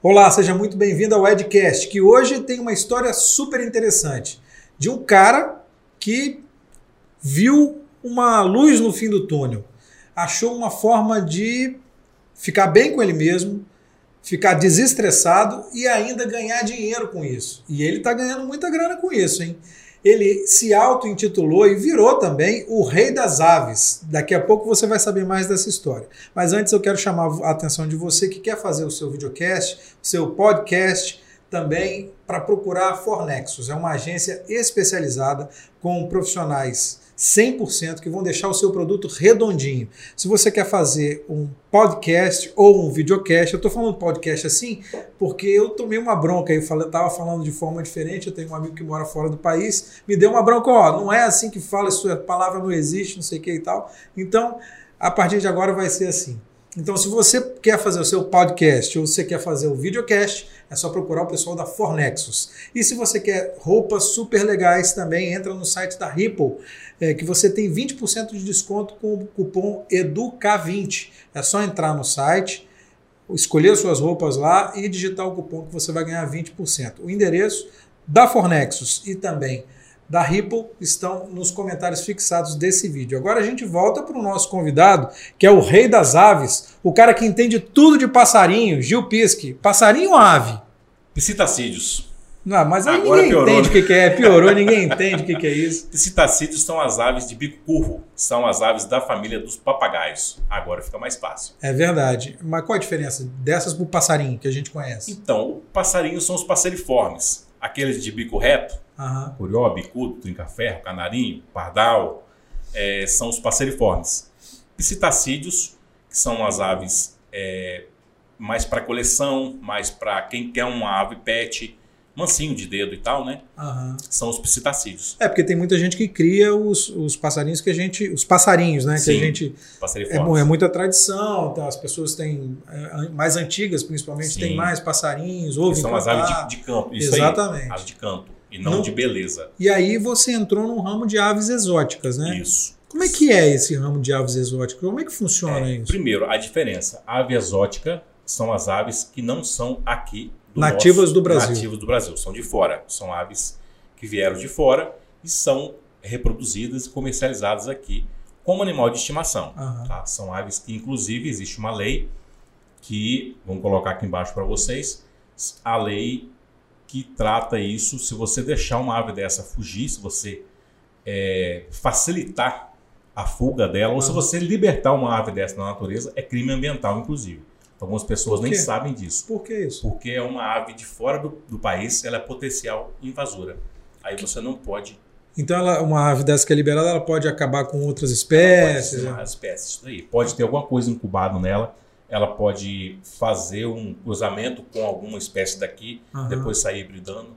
Olá, seja muito bem-vindo ao Edcast, que hoje tem uma história super interessante de um cara que viu uma luz no fim do túnel, achou uma forma de ficar bem com ele mesmo, ficar desestressado e ainda ganhar dinheiro com isso. E ele está ganhando muita grana com isso, hein? Ele se auto-intitulou e virou também o Rei das Aves. Daqui a pouco você vai saber mais dessa história. Mas antes eu quero chamar a atenção de você que quer fazer o seu videocast, o seu podcast, também para procurar a Fornexus. É uma agência especializada com profissionais 100% que vão deixar o seu produto redondinho. Se você quer fazer um podcast ou um videocast, eu estou falando podcast assim porque eu tomei uma bronca, eu estava falando de forma diferente, eu tenho um amigo que mora fora do país, me deu uma bronca, ó, não é assim que fala, sua palavra não existe, não sei o que e tal. Então, a partir de agora vai ser assim. Então, se você quer fazer o seu podcast ou você quer fazer o videocast, é só procurar o pessoal da Fornexus. E se você quer roupas super legais também, entra no site da Ripple, é, que você tem 20% de desconto com o cupom EDUCA20. É só entrar no site, escolher suas roupas lá e digitar o cupom que você vai ganhar 20%. O endereço da Fornexus e também da Ripple estão nos comentários fixados desse vídeo. Agora a gente volta para o nosso convidado, que é o rei das aves, o cara que entende tudo de passarinho, Gil Pisque. Passarinho ou ave? Psitacídeos. Não, mas aí Agora ninguém piorou, entende o né? que, é. Piorou, ninguém entende o que, que é isso. Psitacídeos são as aves de bico curvo. São as aves da família dos papagaios. Agora fica mais fácil. É verdade. Mas qual a diferença dessas para o passarinho que a gente conhece? Então, passarinhos são os passeriformes. Aqueles de bico reto, Uhum. Curió, bicudo, trinca-ferro, canarinho, pardal, é, são os passeriformes. Psitacídeos, que são as aves é, mais para coleção, mais para quem quer uma ave pet, mansinho de dedo e tal, né? Uhum. São os psitacídeos. É, porque tem muita gente que cria os, os passarinhos que a gente. Os passarinhos, né? Sim, que a gente. É, é muita tradição, tá? as pessoas têm. É, mais antigas, principalmente, Sim. têm mais passarinhos, ouvem. São as aves de, de campo. Isso Exatamente. Aí, aves de campo e não, não, de beleza. E aí você entrou no ramo de aves exóticas, né? Isso. Como é que é esse ramo de aves exóticas? Como é que funciona é, isso? Primeiro, a diferença. A ave exótica são as aves que não são aqui do nativas nosso, do Brasil. Nativas do Brasil, são de fora. São aves que vieram de fora e são reproduzidas e comercializadas aqui como animal de estimação. Uhum. Tá? São aves que, inclusive, existe uma lei que, vamos colocar aqui embaixo para vocês, a lei que trata isso. Se você deixar uma ave dessa fugir, se você é, facilitar a fuga dela, ou se você libertar uma ave dessa na natureza, é crime ambiental, inclusive. Algumas pessoas nem sabem disso. Por que isso? Porque é uma ave de fora do, do país, ela é potencial invasora. Aí você não pode então, ela, uma ave dessa que é liberada, ela pode acabar com outras espécies. Ela pode né? espécies, isso daí. Pode ter alguma coisa incubada nela ela pode fazer um cruzamento com alguma espécie daqui, uhum. depois sair hibridando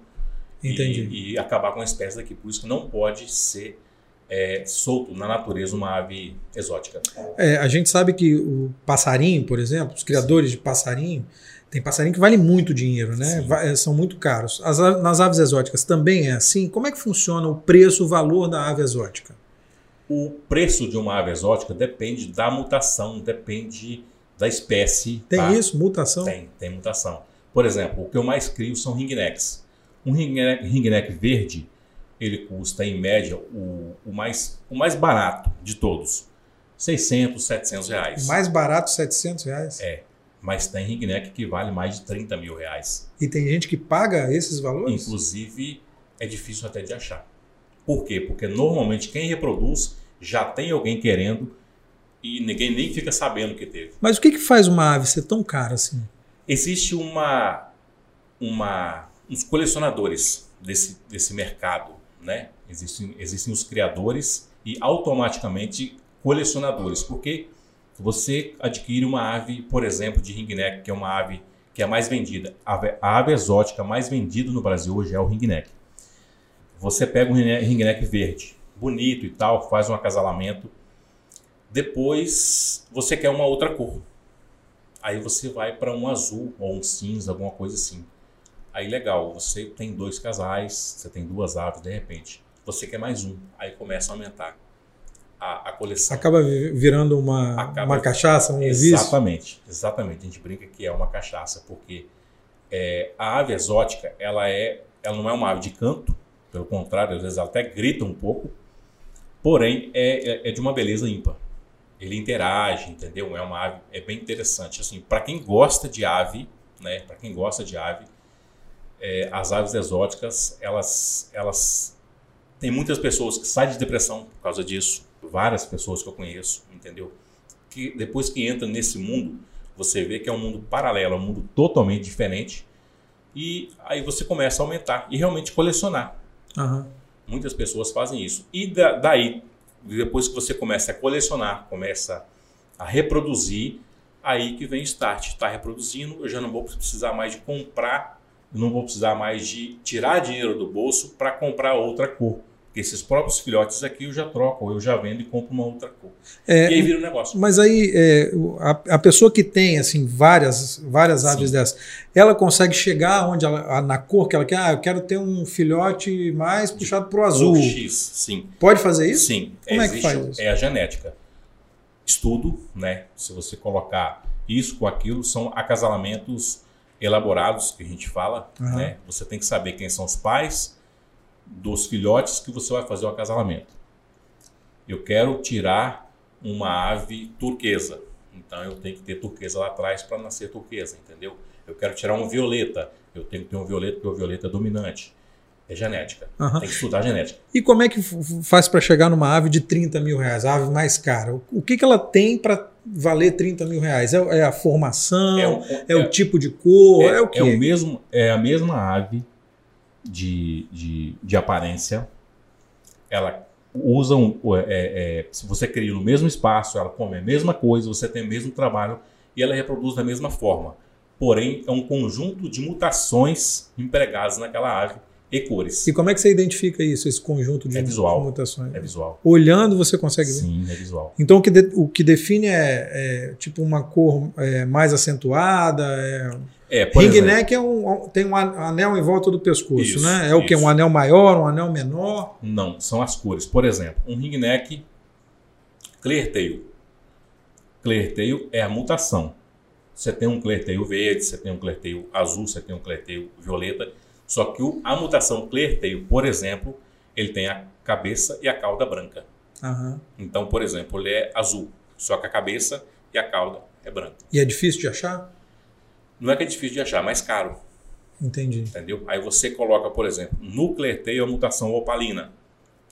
e, e, acabar com a espécie daqui. Por isso que não pode ser é, solto na natureza uma ave exótica. É, a gente sabe que o passarinho, por exemplo, os criadores Sim. de passarinho, tem passarinho que vale muito dinheiro, né? São muito caros. As, nas aves exóticas também é assim? Como é que funciona o preço, o valor da ave exótica? O preço de uma ave exótica depende da mutação, depende da espécie. Tem tá? isso? Mutação? Tem, tem mutação. Por exemplo, o que eu mais crio são ringnecks. Um ringneck, ringneck verde, ele custa em média o, o, mais, o mais barato de todos. 600, 700 reais. O mais barato, 700 reais? É. Mas tem ringneck que vale mais de 30 mil reais. E tem gente que paga esses valores? Inclusive, é difícil até de achar. Por quê? Porque normalmente quem reproduz já tem alguém querendo e ninguém nem fica sabendo que teve. Mas o que, que faz uma ave ser tão cara assim? Existe uma, uma uns colecionadores desse, desse mercado, né? Existem, existem os criadores e automaticamente colecionadores, porque você adquire uma ave, por exemplo, de ringneck, que é uma ave que é a mais vendida. A ave, a ave exótica mais vendida no Brasil hoje é o ringneck. Você pega um ringneck verde, bonito e tal, faz um acasalamento, depois você quer uma outra cor. Aí você vai para um azul ou um cinza, alguma coisa assim. Aí legal, você tem dois casais, você tem duas aves de repente. Você quer mais um. Aí começa a aumentar a, a coleção. Acaba virando uma, Acaba, uma cachaça, um Exatamente, vício. exatamente. A gente brinca que é uma cachaça, porque é, a ave exótica, ela, é, ela não é uma ave de canto, pelo contrário, às vezes ela até grita um pouco, porém é, é, é de uma beleza ímpar. Ele interage, entendeu? É uma ave, é bem interessante. Assim, para quem gosta de ave, né? Para quem gosta de ave, é, as aves exóticas, elas, elas tem muitas pessoas que saem de depressão por causa disso. Várias pessoas que eu conheço, entendeu? Que depois que entra nesse mundo, você vê que é um mundo paralelo, é um mundo totalmente diferente. E aí você começa a aumentar e realmente colecionar. Uhum. Muitas pessoas fazem isso. E da, daí, depois que você começa a colecionar, começa a reproduzir, aí que vem o start. Está reproduzindo, eu já não vou precisar mais de comprar, não vou precisar mais de tirar dinheiro do bolso para comprar outra cor. Esses próprios filhotes aqui eu já troco, eu já vendo e compro uma outra cor. É, e aí vira um negócio. Mas aí é, a, a, pessoa que tem assim várias várias aves sim. dessas, ela consegue chegar onde ela, na cor que ela quer. Ah, eu quero ter um filhote mais puxado para o azul. X, sim. Pode fazer isso? Sim. Como é, é que faz isso? É a genética. Estudo, né? Se você colocar isso com aquilo, são acasalamentos elaborados que a gente fala. Uhum. Né? Você tem que saber quem são os pais dos filhotes que você vai fazer o acasalamento. Eu quero tirar uma ave turquesa. Então eu tenho que ter turquesa lá atrás para nascer turquesa, entendeu? Eu quero tirar um violeta. Eu tenho que ter um violeta porque o violeta é dominante. É genética. Uhum. Tem que estudar genética. E como é que faz para chegar numa ave de 30 mil reais, a ave mais cara? O que, que ela tem para valer 30 mil reais? É, é a formação? É, o, é, é o tipo de cor? É, é o quê? É, o mesmo, é a mesma ave de, de, de aparência. Ela usa um, é, é, se você cria no mesmo espaço, ela come a mesma coisa, você tem o mesmo trabalho e ela reproduz da mesma forma. Porém, é um conjunto de mutações empregadas naquela ave e cores. E como é que você identifica isso, esse conjunto de, é visual, mutações? É visual. Olhando você consegue ver? Sim, é visual. Então o que, de, o que define é, é tipo uma cor é, mais acentuada, é Ring exemplo, neck é um, tem um anel em volta do pescoço, isso, né? É o que? Um anel maior, um anel menor? Não, são as cores. Por exemplo, um ring neck clear tail. Clear tail é a mutação. Você tem um clear tail verde, você tem um clear tail azul, você tem um clear tail violeta. Só que o, a mutação clear tail, por exemplo, ele tem a cabeça e a cauda branca. Uhum. Então, por exemplo, ele é azul, só que a cabeça e a cauda é branca. E é difícil de achar? Não é que é difícil de achar, é mais caro. Entendi. Entendeu? Aí você coloca, por exemplo, no cleteio a mutação opalina.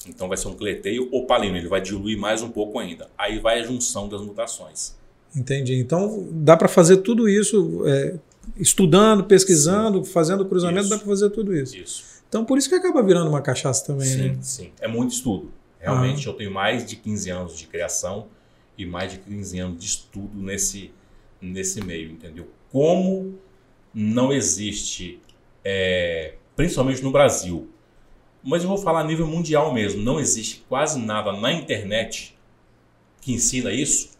Então vai ser um cleteio opalino, ele vai diluir mais um pouco ainda. Aí vai a junção das mutações. Entendi. Então dá para fazer tudo isso é, estudando, pesquisando, sim. fazendo cruzamento, isso. dá para fazer tudo isso. Isso. Então por isso que acaba virando uma cachaça também, sim, né? Sim, É muito estudo. Realmente ah. eu tenho mais de 15 anos de criação e mais de 15 anos de estudo nesse, nesse meio, entendeu? Como não existe, é, principalmente no Brasil, mas eu vou falar a nível mundial mesmo, não existe quase nada na internet que ensina isso.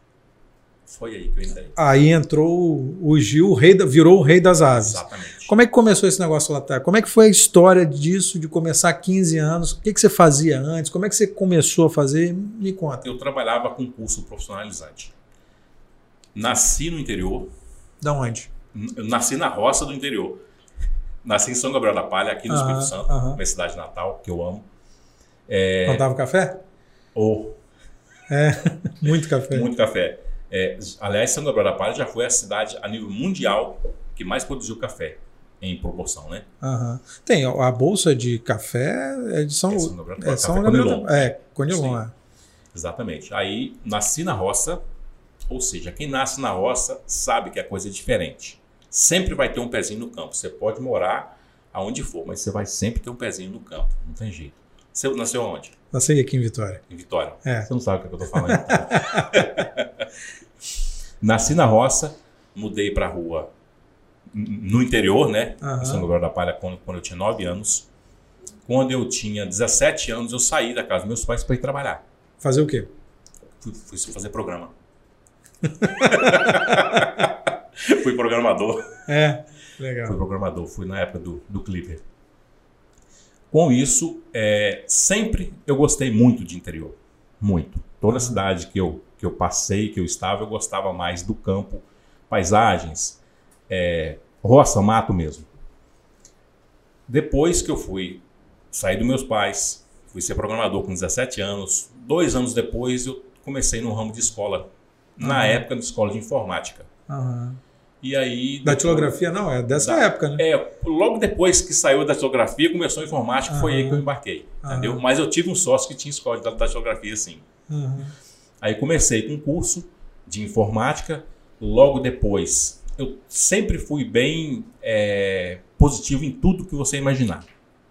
Foi aí que eu entrei. Aí entrou o Gil, o rei da, virou o rei das aves. Exatamente. Como é que começou esse negócio lá atrás? Como é que foi a história disso, de começar 15 anos? O que, que você fazia antes? Como é que você começou a fazer? Me conta. Eu trabalhava com curso profissionalizante. Nasci no interior, da onde? Eu nasci na roça do interior. Nasci em São Gabriel da Palha, aqui no aham, Espírito Santo, aham. minha cidade natal, que eu amo. É... Plantava café? Ou. Oh. É, muito café. muito café. É, aliás, São Gabriel da Palha já foi a cidade a nível mundial que mais produziu café em proporção, né? Uhum. Tem a bolsa de café é de São, é São Gabriel, é São Gabriel, é Conilon, é. Exatamente. Aí nasci na roça, ou seja, quem nasce na roça sabe que a coisa é diferente. Sempre vai ter um pezinho no campo. Você pode morar aonde for, mas você vai sempre ter um pezinho no campo. Não tem jeito. Você nasceu onde? Nasci aqui em Vitória. Em Vitória. É. Você não sabe o que eu estou falando. Então. Nasci na roça, mudei para a rua no interior, né? Uhum. São Gabriel da Palha, quando, quando eu tinha 9 anos. Quando eu tinha 17 anos, eu saí da casa dos meus pais para ir trabalhar. Fazer o quê? Fui, fui fazer programa. fui programador. É, legal. Fui programador, fui na época do, do Clipper. Com isso, é, sempre eu gostei muito de interior. Muito. Toda cidade que eu, que eu passei, que eu estava, eu gostava mais do campo, paisagens, é, roça, mato mesmo. Depois que eu fui sair dos meus pais, fui ser programador com 17 anos, dois anos depois eu comecei no ramo de escola, uhum. Na época de escola de informática. Uhum. E aí. Datilografia não, é dessa da, época, né? É, logo depois que saiu da datilografia, começou a informática, uhum. foi aí que eu embarquei. Entendeu? Mas eu tive um sócio que tinha escola de datilografia, sim. Aí comecei com um curso de informática, logo depois. Eu sempre fui bem é, positivo em tudo que você imaginar.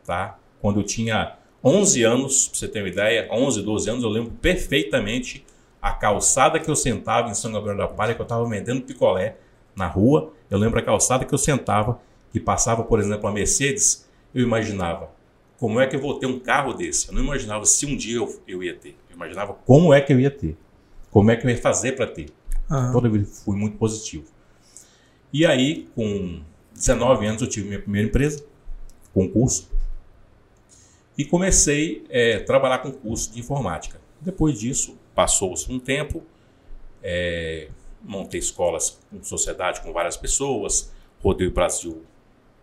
Tá? Quando eu tinha 11 anos, para você ter uma ideia, 11, 12 anos, eu lembro perfeitamente a calçada que eu sentava em São Gabriel da Palha, que eu estava vendendo picolé na rua. Eu lembro a calçada que eu sentava, que passava, por exemplo, a Mercedes. Eu imaginava como é que eu vou ter um carro desse. Eu não imaginava se um dia eu, eu ia ter. Eu imaginava como é que eu ia ter. Como é que eu ia fazer para ter. Uhum. Toda vez fui muito positivo. E aí, com 19 anos, eu tive minha primeira empresa, concurso, e comecei a é, trabalhar com curso de informática. Depois disso, passou-se um tempo, é, montei escolas com sociedade com várias pessoas, rodei o Brasil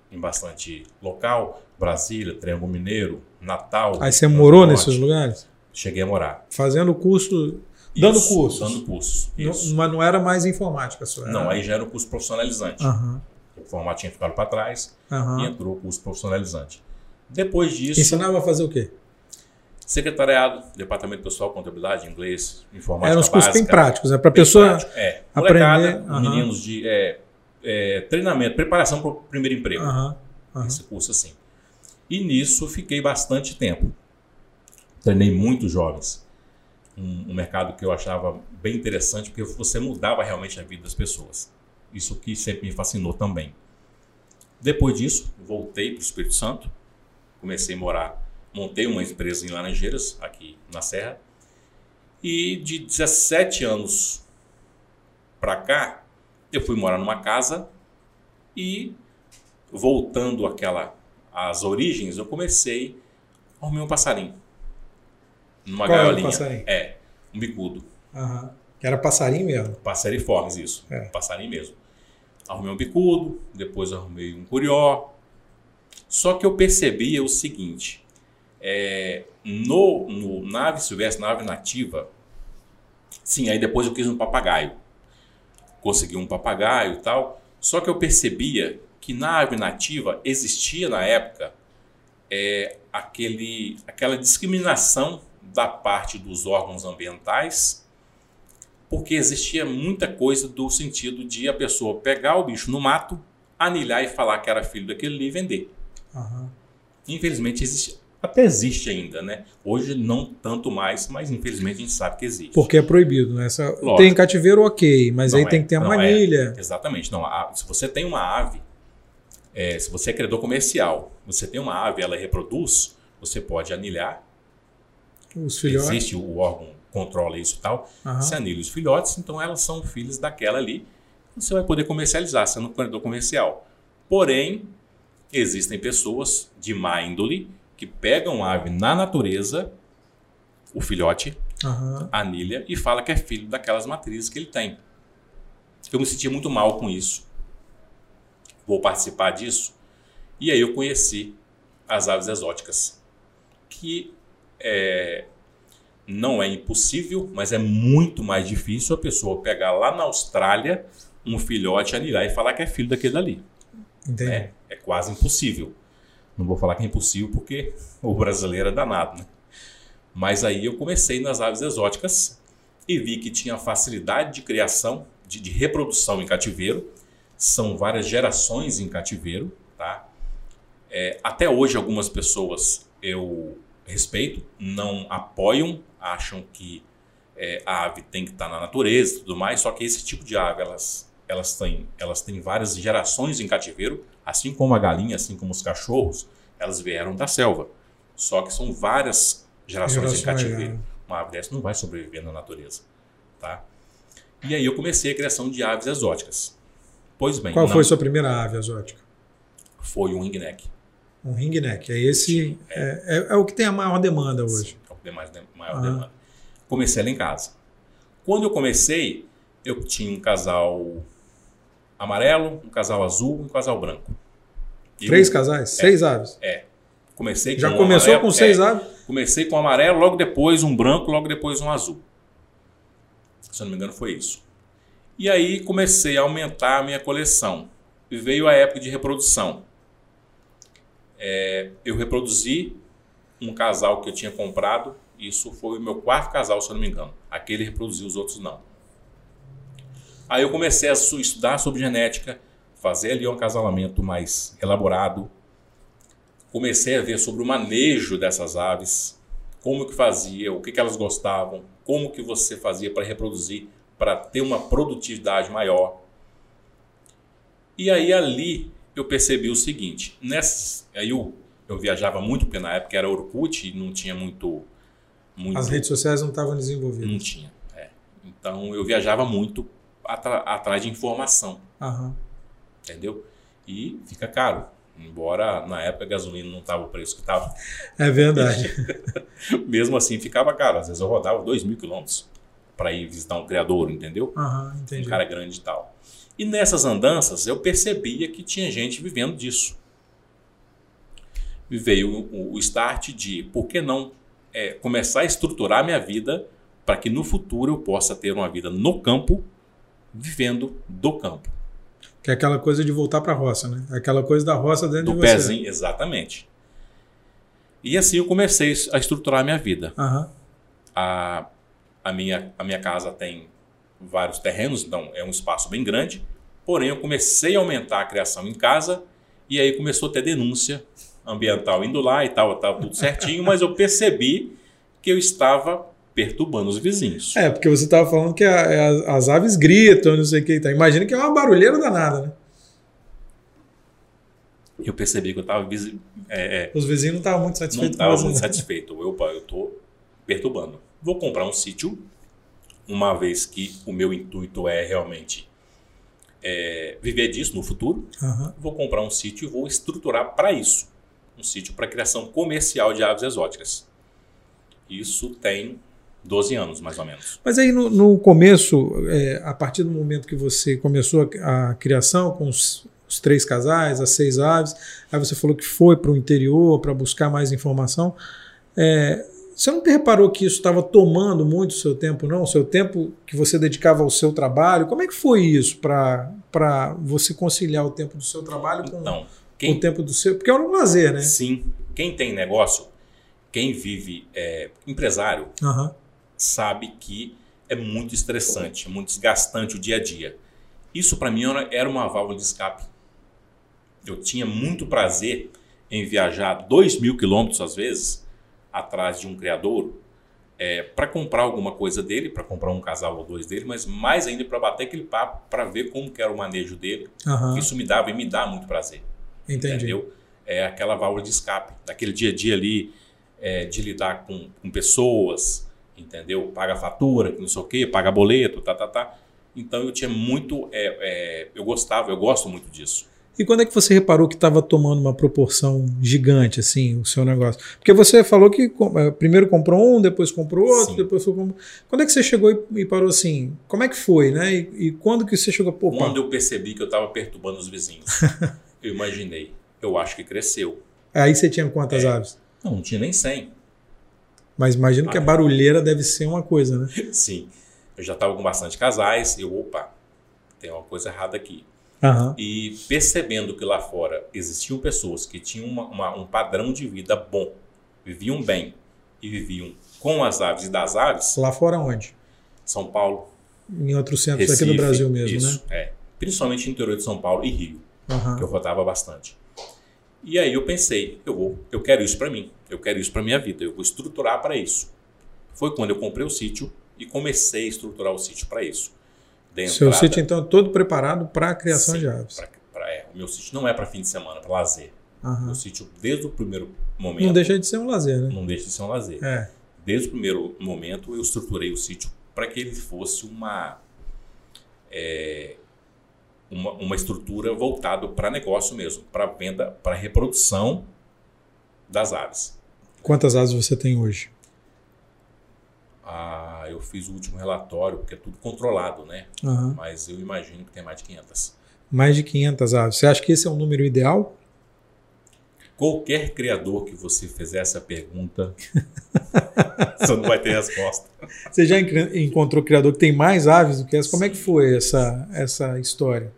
em bastante local, Brasília, Triângulo Mineiro, Natal. Aí você morou nesses lugares? Cheguei a morar. Fazendo curso, dando curso. Dando curso. Mas não era mais informática só. Não, aí já era o curso profissionalizante. Uhum. O formato tinha ficado para trás uhum. e entrou o curso profissionalizante. Depois disso. Ensinava a fazer o quê? Secretariado, departamento pessoal, contabilidade, inglês, informática. Eram os cursos bem práticos, é para a pessoa prático, é. aprender. Uhum. Meninos de é, é, treinamento, preparação para o primeiro emprego. Uhum. Esse curso assim. E nisso fiquei bastante tempo. Treinei muitos jovens. Um, um, mercado que eu achava bem interessante, porque você mudava realmente a vida das pessoas. Isso que sempre me fascinou também. Depois disso, voltei para o Espírito Santo, comecei a morar, montei uma empresa em Laranjeiras, aqui na Serra, e de 17 anos para cá, eu fui morar numa casa e voltando àquela às origens, eu comecei a arrumar um passarinho. Numa Qual gaiolinha. Era o passarinho? É, um bicudo. Que era passarinho mesmo? Passariformes, isso. É. Passarinho mesmo. Arrumei um bicudo, depois arrumei um curió. Só que eu percebia o seguinte: é, no, no nave silvestre, nave nativa, sim, aí depois eu quis um papagaio. Consegui um papagaio e tal. Só que eu percebia que na ave nativa existia na época é, aquele, aquela discriminação da parte dos órgãos ambientais, porque existia muita coisa do sentido de a pessoa pegar o bicho no mato, anilhar e falar que era filho daquele ali e vender. Uhum. Infelizmente existe, até existe ainda, né? Hoje não tanto mais, mas infelizmente a gente sabe que existe. Porque é proibido, né? Essa, tem cativeiro ok, mas aí é, tem que ter a manilha. É. Exatamente. Não, a, se você tem uma ave é, se você é criador comercial, você tem uma ave, ela reproduz, você pode anilhar. Os filhotes. Existe o órgão controla isso e tal. Uhum. Você anilha os filhotes, então elas são filhos daquela ali. Você vai poder comercializar, sendo um criador comercial. Porém, existem pessoas de má índole que pegam a ave na natureza, o filhote, uhum. anilha e fala que é filho daquelas matrizes que ele tem. Eu me sentia muito mal com isso vou participar disso. E aí eu conheci as aves exóticas, que é, não é impossível, mas é muito mais difícil a pessoa pegar lá na Austrália um filhote, anilhar e falar que é filho daquele dali. Entendi. É, é quase impossível. Não vou falar que é impossível porque o brasileiro é danado, né? Mas aí eu comecei nas aves exóticas e vi que tinha facilidade de criação, de, de reprodução em cativeiro são várias gerações em cativeiro, tá? É, até hoje algumas pessoas eu respeito, não apoiam, acham que é, a ave tem que estar na natureza e tudo mais, só que esse tipo de ave, elas, elas, têm, elas têm várias gerações em cativeiro, assim como a galinha, assim como os cachorros, elas vieram da selva. Só que são várias gerações, em cativeiro. É. Uma ave dessa não vai sobreviver na natureza, tá? E aí eu comecei a criação de aves exóticas. Pois bem. Qual não. foi sua primeira ave exótica? Foi um ringneck. Um ringneck. É esse. É. É, é, é, o que tem a maior demanda hoje. Sim, é o que tem mais maior ah. demanda. Comecei ela em casa. Quando eu comecei, eu tinha um casal amarelo, um casal azul um casal branco. Três casais? É, seis aves? É. Comecei Já começou amarelo, com seis é, aves? Comecei com amarelo, logo depois um branco, logo depois um azul. Se eu não me engano, foi isso. E aí comecei a aumentar a minha coleção. E veio a época de reprodução. É, eu reproduzi um casal que eu tinha comprado. Isso foi o meu quarto casal, se eu não me engano. Aquele reproduziu, os outros não. Aí eu comecei a estudar sobre genética, fazer ali um acasalamento mais elaborado. Comecei a ver sobre o manejo dessas aves, como que fazia, o que, que elas gostavam, como que você fazia para reproduzir, para ter uma produtividade maior. E aí ali eu percebi o seguinte, nessas, aí eu, eu viajava muito, porque na época era Orkut e não tinha muito, muito... As redes sociais não estavam desenvolvidas. Não tinha, é. Então eu viajava muito atrás de informação. Uhum. Entendeu? E fica caro. Embora na época a gasolina não estava o preço que estava. É verdade. Mesmo assim ficava caro. Às vezes eu rodava 2 mil quilômetros para ir visitar um criador, entendeu? Uhum. Um cara grande e tal. E nessas andanças eu percebia que tinha gente vivendo disso. E veio o, o start de por que não é, começar a estruturar minha vida para que no futuro eu possa ter uma vida no campo vivendo do campo. Que é aquela coisa de voltar para a roça, né? Aquela coisa da roça dentro do de você. pezinho, exatamente. E assim eu comecei a estruturar a minha vida. Uhum. A, a, minha, a minha casa tem vários terrenos, então é um espaço bem grande. Porém, eu comecei a aumentar a criação em casa e aí começou a ter denúncia ambiental indo lá e tal, tal tudo certinho, mas eu percebi que eu estava perturbando os vizinhos. É, porque você estava falando que a, a, as aves gritam, não sei o que. Então, imagina que é uma barulheira danada, né? Eu percebi que eu estava. É, é, os vizinhos não estavam muito satisfeitos. Não estavam muito satisfeitos. Eu, eu estou perturbando. Vou comprar um sítio, uma vez que o meu intuito é realmente é, viver disso no futuro. Uhum. Vou comprar um sítio e vou estruturar para isso. Um sítio para criação comercial de aves exóticas. Isso tem 12 anos, mais ou menos. Mas aí no, no começo, é, a partir do momento que você começou a, a criação com os, os, três casais, as seis aves, aí você falou que foi para o interior para buscar mais informação. É, você não reparou que isso estava tomando muito o seu tempo, não? O seu tempo que você dedicava ao seu trabalho? Como é que foi isso para você conciliar o tempo do seu trabalho com então, quem, o tempo do seu? Porque é um lazer, né? Sim. Quem tem negócio, quem vive é, empresário, uhum sabe que é muito estressante, muito desgastante o dia a dia. Isso para mim era uma válvula de escape. Eu tinha muito prazer em viajar dois mil quilômetros às vezes atrás de um criador é, para comprar alguma coisa dele, para comprar um casal ou dois dele, mas mais ainda para bater aquele papo, para ver como que era o manejo dele. Uhum. Isso me dava e me dá muito prazer. Entendi. Entendeu? É aquela válvula de escape, daquele dia a dia ali, é, de lidar com, com pessoas, entendeu? Paga fatura, não sei o quê, paga boleto, tá, tá, tá. Então eu tinha muito, é, é, eu gostava, eu gosto muito disso. E quando é que você reparou que estava tomando uma proporção gigante, assim, o seu negócio? Porque você falou que é, primeiro comprou um, depois comprou outro, Sim. depois foi comprou... Quando é que você chegou e, parou assim? Como é que foi, né? E, e quando que você chegou? Pô, quando eu percebi que eu estava perturbando os vizinhos, eu imaginei, eu acho que cresceu. Aí você tinha quantas é. aves? Não, não tinha nem 100. Mas imagino ah, que a barulheira deve ser uma coisa, né? Sim. Eu já estava com bastante casais e eu, opa, tem uma coisa errada aqui. Uhum. E percebendo que lá fora existiam pessoas que tinham uma, uma, um padrão de vida bom, viviam bem e viviam com as aves e das aves. Lá fora onde? São Paulo. Em outros centros Recife, aqui do Brasil mesmo, isso, né? É. Principalmente no interior de São Paulo e Rio, uhum. que eu rodava bastante. E aí eu pensei, eu vou, eu quero isso para mim, eu quero isso para minha vida, eu vou estruturar para isso. Foi quando eu comprei o sítio e comecei a estruturar o sítio para isso. Seu sítio então todo preparado para a criação sim, de aves. Pra, pra, é, o meu sítio não é para fim de semana, para lazer. Uhum. O sítio desde o primeiro momento não deixa de ser um lazer, né? Não deixa de ser um lazer. É. Desde o primeiro momento eu estruturei o sítio para que ele fosse uma é, uma, uma estrutura voltada para negócio mesmo, para venda, para reprodução das aves. Quantas aves você tem hoje? Ah, eu fiz o último relatório, porque é tudo controlado, né? Uhum. Mas eu imagino que tem mais de 500. Mais de 500 aves. Você acha que esse é o número ideal? Qualquer criador que você fizer essa pergunta, você não vai ter resposta. Você já encontrou criador que tem mais aves do que essa? Como é que foi essa, essa história?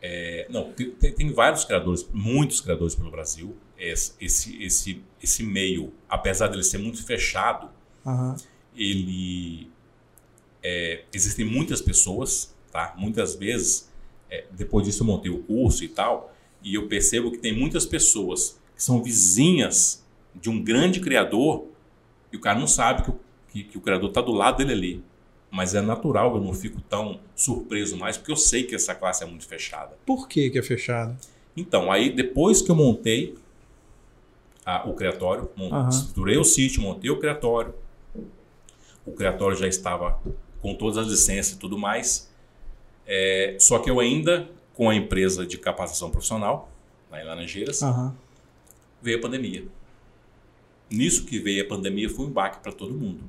É, não, tem, tem, vários criadores, muitos criadores pelo Brasil. Esse, esse, esse, esse meio, apesar dele ser muito fechado, uhum. ele é, existem muitas pessoas, tá? Muitas vezes, é, depois disso eu montei o curso e tal, e eu percebo que tem muitas pessoas que são vizinhas de um grande criador e o cara não sabe que o, que, que o criador está do lado dele ali. Mas é natural, eu não fico tão surpreso mais, porque eu sei que essa classe é muito fechada. Por que, que é fechada? Então, aí depois que eu montei a, o criatório, uhum. estruturei o sítio, montei o criatório, o criatório já estava com todas as licenças e tudo mais. É, só que eu ainda, com a empresa de capacitação profissional, lá em Laranjeiras, uhum. Veio a pandemia. Nisso que veio a pandemia foi um baque para todo mundo.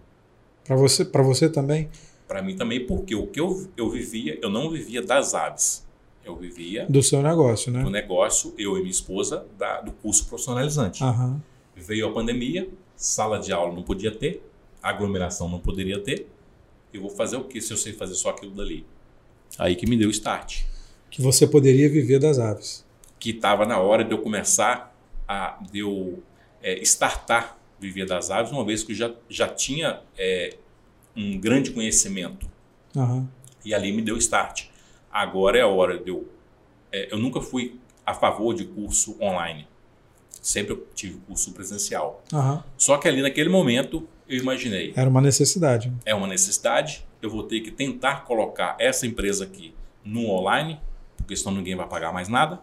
Para você, para você também? Para mim também, porque o que eu, eu vivia, eu não vivia das aves. Eu vivia do seu negócio, né? Do negócio, eu e minha esposa, da, do curso profissionalizante. Uhum. Veio a pandemia, sala de aula não podia ter, aglomeração não poderia ter. Eu vou fazer o que se eu sei fazer só aquilo dali? Aí que me deu o start. Que você poderia viver das aves. Que estava na hora de eu começar a de eu é, startar viver das aves, uma vez que eu já, já tinha é, um grande conhecimento. Uhum. E ali me deu start. Agora é a hora de eu. É, eu nunca fui a favor de curso online. Sempre tive curso presencial. Uhum. Só que ali naquele momento eu imaginei. Era uma necessidade. É uma necessidade. Eu vou ter que tentar colocar essa empresa aqui no online, porque senão ninguém vai pagar mais nada.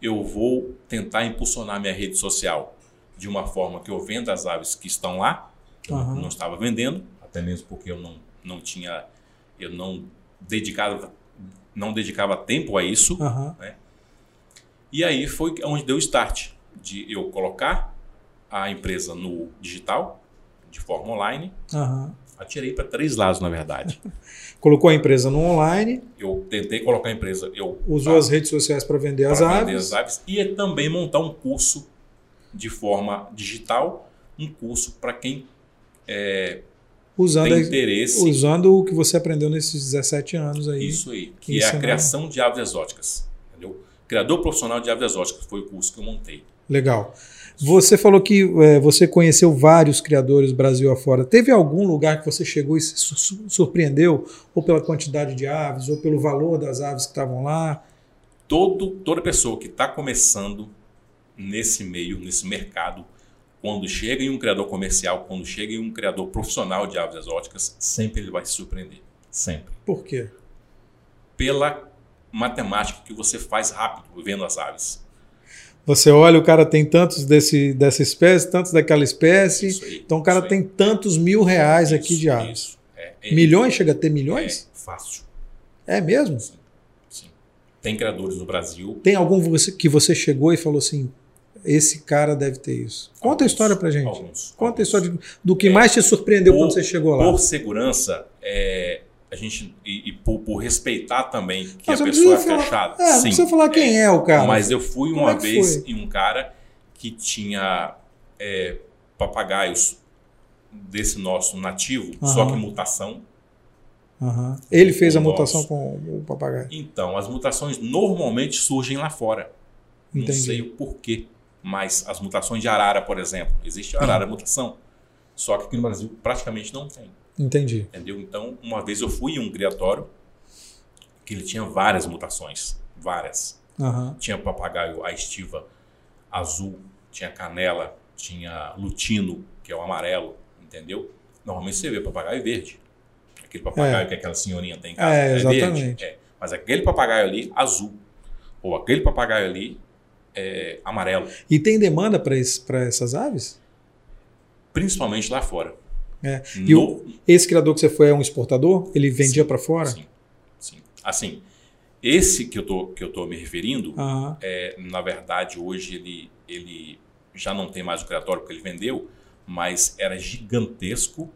Eu vou tentar impulsionar minha rede social de uma forma que eu venda as aves que estão lá. Eu uhum. não estava vendendo, até mesmo porque eu não, não tinha, eu não dedicava, não dedicava tempo a isso. Uhum. Né? E aí foi onde deu o start de eu colocar a empresa no digital, de forma online. Uhum. Atirei para três lados, na verdade. Colocou a empresa no online. Eu tentei colocar a empresa. Eu, usou as redes sociais para vender, as aves. vender as aves. E também montar um curso de forma digital, um curso para quem é, usando tem interesse. Usando o que você aprendeu nesses 17 anos aí. Isso aí, que é a criação de aves exóticas. Entendeu? Criador profissional de aves exóticas foi o curso que eu montei. Legal. Você falou que é, você conheceu vários criadores Brasil afora. Teve algum lugar que você chegou e se surpreendeu, ou pela quantidade de aves, ou pelo valor das aves que estavam lá? Todo, toda pessoa que está começando nesse meio, nesse mercado, quando chega em um criador comercial, quando chega em um criador profissional de aves exóticas, sempre ele vai se surpreender. Sempre. Por quê? Pela matemática que você faz rápido vendo as aves. Você olha, o cara tem tantos desse, dessa espécie, tantos daquela espécie. Aí, então o cara tem tantos mil reais isso, aqui de aves. É, é, milhões? Chega a ter milhões? É fácil. É mesmo? Sim, sim. Tem criadores no Brasil. Tem algum que você chegou e falou assim: esse cara deve ter isso. Conta alguns, a história pra gente. Alguns, Conta alguns. a história do que mais te surpreendeu por, quando você chegou lá. Por segurança, é, a gente e, e por, por, respeitar também que mas a pessoa é falar, fechada. É, Sim, precisa falar quem é, é, o cara. Mas eu fui Como uma é vez em um cara que tinha é, papagaios desse nosso nativo, uhum. só que mutação. Uhum. Ele fez a mutação nosso. com o papagaio. Então, as mutações normalmente surgem lá fora. Entendi. Não sei o porquê. Mas as mutações de arara, por exemplo, existe arara mutação. Só que aqui no Brasil praticamente não tem. Entendi. Entendeu? Então, uma vez eu fui em um criatório que ele tinha várias mutações. Várias. Uhum. Tinha papagaio, a estiva azul, tinha canela, tinha lutino, que é o amarelo, entendeu? Normalmente você vê papagaio verde. Aquele papagaio é. que aquela senhorinha tem em casa é, é exatamente. verde. É. Mas aquele papagaio ali, azul. Ou aquele papagaio ali, é amarelo. E tem demanda para essas aves? Principalmente lá fora. É. E no... o, esse criador que você foi é um exportador? Ele vendia para fora? Sim, sim. Assim, esse que eu tô, que eu tô me referindo, é, na verdade, hoje ele, ele já não tem mais o criatório porque ele vendeu, mas era gigantesco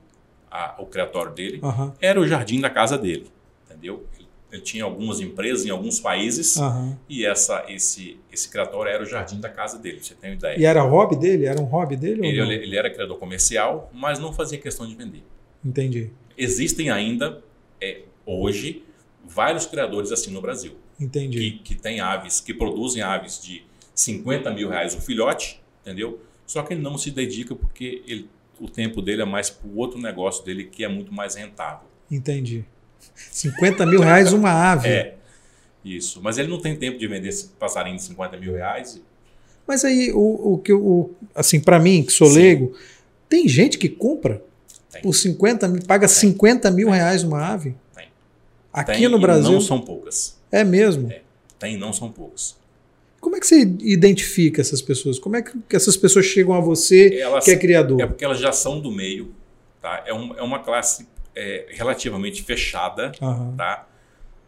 a, o criatório dele. Era o jardim da casa dele, entendeu? Ele tinha algumas empresas em alguns países Aham. e essa, esse, esse criatório era o jardim da casa dele, você tem uma ideia. E era hobby dele? Era um hobby dele? Ele, ou não? ele era criador comercial, mas não fazia questão de vender. Entendi. Existem ainda, é, hoje, vários criadores assim no Brasil, Entendi. que, que têm aves, que produzem aves de 50 mil reais o filhote, entendeu? Só que ele não se dedica porque ele, o tempo dele é mais para o outro negócio dele que é muito mais rentável. Entendi. 50 mil reais uma ave. É, isso. Mas ele não tem tempo de vender esse passarinho de 50 mil reais. Mas aí, o, o que o, assim, para mim, que sou Sim. leigo, tem gente que compra Tem. por 50 mil, paga 50 mil reais uma ave? Tem. Aqui Tem no Brasil. não são poucas. É mesmo? É. Tem não são poucas. Como é que você identifica essas pessoas? Como é que que essas pessoas chegam a você Elas, que é criador? é porque elas já são do meio. Tá? É, um- é uma classe é, relativamente fechada. Aham. tá?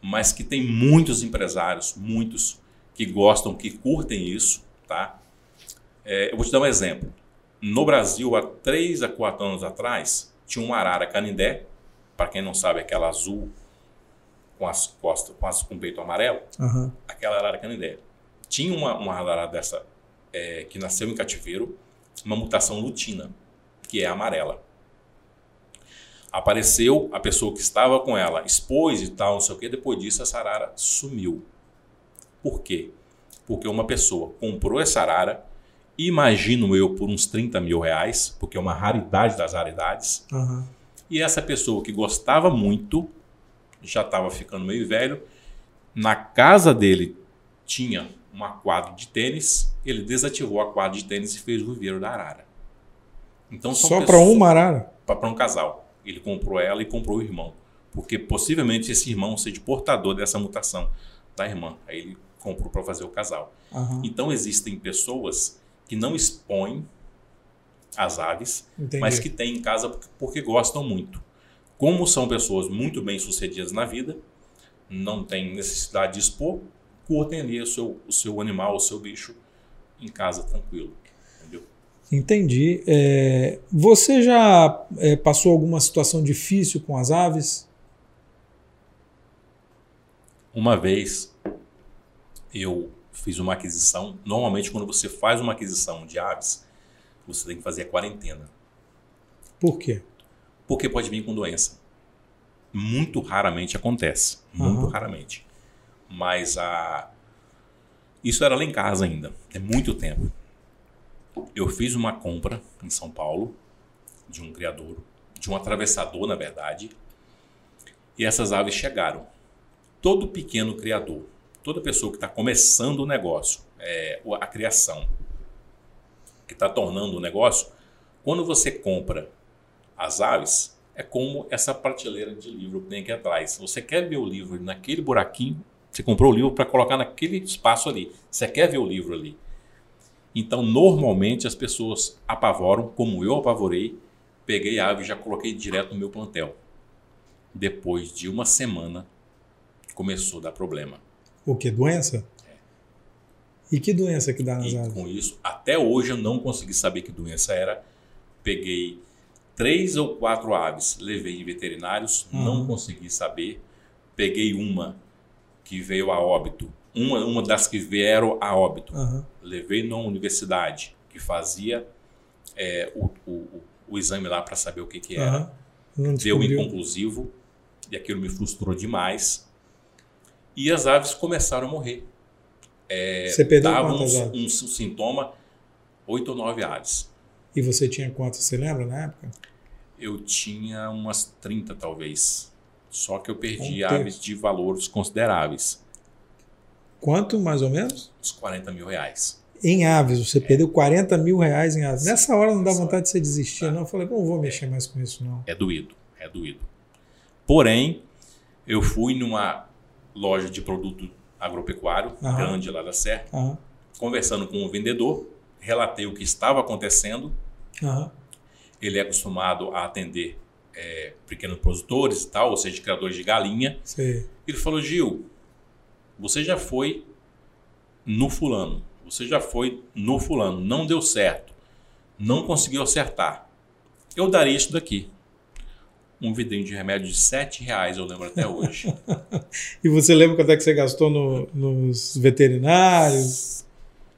Mas que tem muitos empresários, muitos que gostam, que curtem isso, tá? É, eu vou te dar um exemplo. No Brasil, há três a quatro anos atrás, tinha uma arara canindé, para quem não sabe, aquela azul com as costas, com, as, com o peito amarelo, Aham. aquela arara canindé. Tinha uma, uma arara dessa é, que nasceu em cativeiro, uma mutação lutina, que é amarela. Apareceu a pessoa que estava com ela, expôs e tal, não sei o que, depois disso essa arara sumiu. Por quê? Porque uma pessoa comprou essa arara, imagino eu, por uns 30 mil reais, porque é uma raridade das raridades, Aham. e essa pessoa que gostava muito, já estava ficando meio velho, na casa dele tinha uma quadra de tênis, ele desativou a quadra de tênis e fez o viveiro da arara. Então Só para uma arara? para um casal. Ele comprou ela e comprou o irmão, porque possivelmente esse irmão seja portador dessa mutação da irmã. Aí ele comprou para fazer o casal. Aham. Então existem pessoas que não expõem as aves, Entendi. mas que têm em casa porque- porque gostam muito. Como são pessoas muito bem sucedidas na vida, não têm necessidade de expor, curtem ali o seu, o seu animal, o seu bicho em casa tranquilo. Entendi. É, você já é, passou alguma situação difícil com as aves? Uma vez eu fiz uma aquisição. Normalmente, quando você faz uma aquisição de aves, você tem que fazer a quarentena. Por quê? Porque pode vir com doença. Muito raramente acontece. Muito raramente. Mas a. Isso era lá em casa ainda. É muito tempo. Eu fiz uma compra em São Paulo de um criador, de um atravessador, na verdade. E essas aves chegaram. Todo pequeno criador, toda pessoa que está começando o negócio, é, a criação, que está tornando o negócio, quando você compra as aves, é como essa prateleira de livro que tem aqui atrás. Você quer ver o livro naquele buraquinho, você comprou o livro para colocar naquele espaço ali. Você quer ver o livro ali. Então, normalmente, as pessoas apavoram, como eu apavorei, peguei a ave e já coloquei direto no meu plantel. Depois de uma semana, começou a dar problema. O que? Doença? E que doença que dá nas E aves? com isso, até hoje eu não consegui saber que doença era. Peguei três ou quatro aves, levei em veterinários, não Uhum. consegui saber. Peguei uma que veio a óbito, uma, uma das que vieram a óbito, Aham. levei na universidade que fazia é, o, o, o- exame lá para saber o que, que era. Não Deu inconclusivo e aquilo me frustrou demais. E as aves começaram a morrer. Você perdeu Dava um, quantas aves? um sintoma, oito ou nove aves. E você tinha quantas? Você lembra na época? Eu tinha umas 30 talvez. Só que eu perdi Um aves de valores consideráveis. Quanto, mais ou menos? Uns 40 mil reais. Em aves, você perdeu 40 mil reais em aves. Nessa hora não dá vontade de você desistir, Tá. não. Eu falei, não vou mexer mais com isso, não. É doído, é doído. Porém, eu fui numa loja de produto agropecuário, Aham. grande lá da Serra, Aham. conversando com o vendedor, relatei o que estava acontecendo. Aham. Ele é acostumado a atender é, pequenos produtores e tal, ou seja, criadores de galinha. Sei. Ele falou: Gil, você já foi no fulano, você já foi no fulano, não deu certo, não conseguiu acertar. Eu daria isso daqui. um vidrinho de remédio de 7 reais, eu lembro até hoje. e você lembra quanto é que você gastou no, nos veterinários?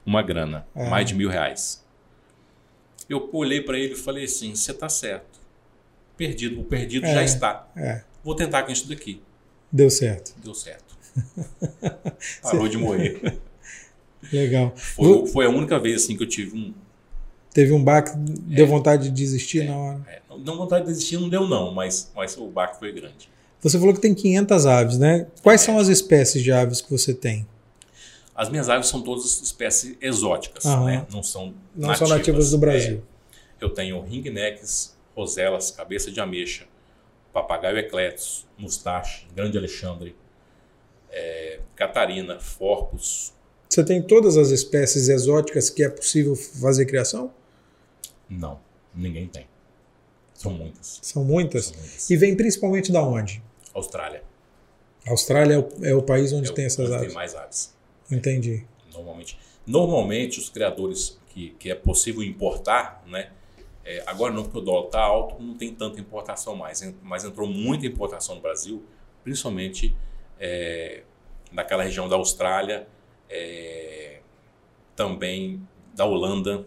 Uma grana, é. mais de mil reais. Eu olhei para ele e falei assim: você está certo. Perdido, o perdido é, já está. É. Vou tentar com isso daqui. Deu certo. Deu certo. Parou de morrer. Legal. Foi, foi, a única vez assim que eu tive um. Teve um baque, deu é, vontade de desistir é, na hora? É, não, vontade de desistir não deu, não, mas, mas o baque foi grande. Você falou que tem 500 aves, né? Quais é. são as espécies de aves que você tem? As minhas aves são todas espécies exóticas, né? Não são não nativas. são nativas do Brasil. É, eu tenho ringnecks, roselas, cabeça de ameixa, papagaio ecletos, mustache, grande Alexandre, é, Catarina, Forpus. Você tem todas as espécies exóticas que é possível fazer criação? Não, ninguém tem. São muitas. São muitas? São muitas. E vem principalmente da onde? Austrália. A Austrália é o, é o país onde é tem essas aves? Tem mais aves. Entendi. Normalmente, normalmente os criadores que, que é possível importar, né? É, agora não, porque o dólar está alto, não tem tanta importação mais. Mas entrou muita importação no Brasil, principalmente é, naquela região da Austrália, é, também da Holanda.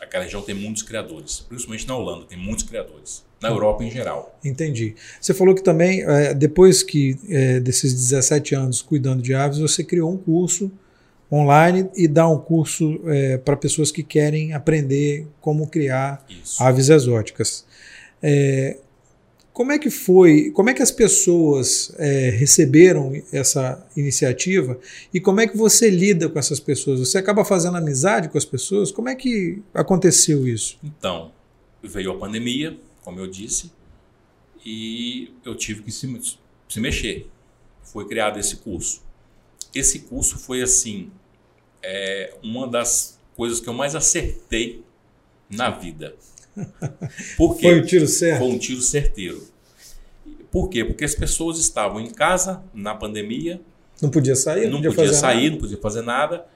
Aquela região tem muitos criadores, principalmente na Holanda, tem muitos criadores. Na Europa em geral. Entendi. Você falou que também, é, depois que é, desses 17 anos cuidando de aves, você criou um curso online e dá um curso é, para pessoas que querem aprender como criar Isso. aves exóticas. É, como é que foi, como é que as pessoas é, receberam essa iniciativa e como é que você lida com essas pessoas? Você acaba fazendo amizade com as pessoas? Como é que aconteceu isso? Então, veio a pandemia, como eu disse, e eu tive que se, se mexer. Foi criado esse curso. Esse curso foi assim, é uma das coisas que eu mais acertei na vida. Por Foi um tiro certo? Foi um tiro certeiro. Por quê? Porque as pessoas estavam em casa na pandemia. Não podia sair, não, podia, podia sair, nada. não podia fazer nada.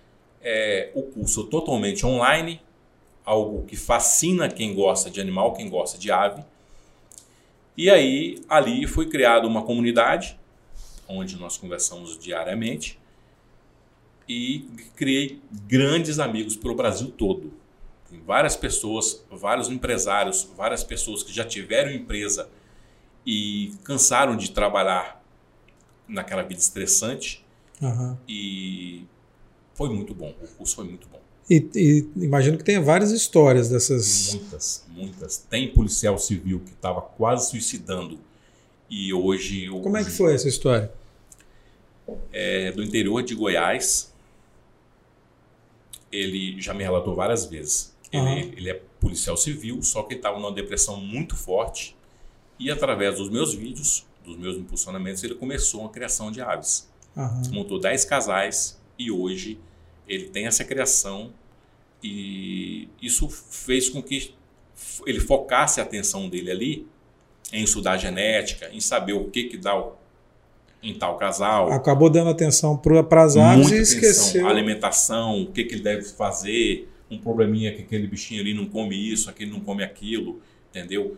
É, o curso totalmente online, algo que fascina quem gosta de animal, quem gosta de ave. E aí, ali foi criada uma comunidade, onde nós conversamos diariamente, e criei grandes amigos pelo Brasil todo. Tem várias pessoas, vários empresários, várias pessoas que já tiveram empresa e cansaram de trabalhar naquela vida estressante. Uhum. E foi muito bom. O curso foi muito bom. E, e, imagino que tenha várias histórias dessas. Muitas, muitas. Tem policial civil que estava quase suicidando e hoje. Como é que foi essa história? É do interior de Goiás. Ele já me relatou várias vezes. Ele, uhum. ele é policial civil, só que ele estava numa depressão muito forte e através dos meus vídeos, dos meus impulsionamentos, ele começou uma criação de aves. Uhum. Montou 10 casais e hoje ele tem essa criação e isso fez com que ele focasse a atenção dele ali em estudar genética, em saber o que que dá em tal casal. Acabou dando atenção para as aves Muita e esqueceu. Alimentação, o que, que ele deve fazer, um probleminha que aquele bichinho ali não come isso, aquele não come aquilo, entendeu?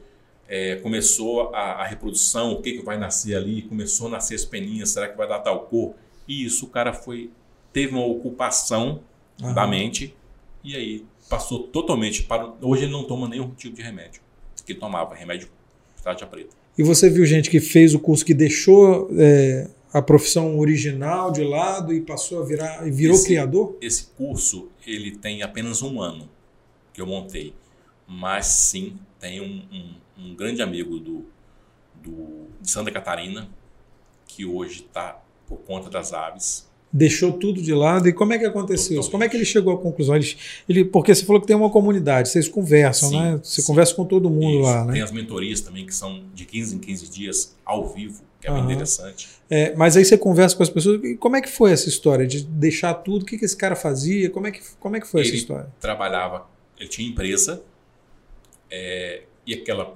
é, começou a, a, reprodução, o que, que vai nascer ali, começou a nascer as peninhas, será que vai dar tal cor? E isso o cara foi teve uma ocupação uhum. da mente e aí passou totalmente para. Hoje ele não toma nenhum tipo de remédio que tomava, remédio tarja preta. E você viu gente que fez o curso que deixou é, a profissão original de lado e passou a virar e virou esse, criador? Esse curso ele tem apenas um ano que eu montei, mas sim tem um, um um grande amigo do, do, de Santa Catarina, que hoje está por conta das aves. Deixou tudo de lado. E como é que aconteceu isso? Como é que ele chegou à conclusão? Ele, ele, porque você falou que tem uma comunidade, vocês conversam, sim, né? Você sim. conversa com todo mundo isso. lá, né? Tem as mentorias também, que são de 15 em 15 dias, ao vivo, é bem interessante. É, mas aí você conversa com as pessoas. E como é que foi essa história de deixar tudo? O que, que esse cara fazia? Como é que, como é que foi ele essa história? trabalhava, ele tinha empresa, é, e aquela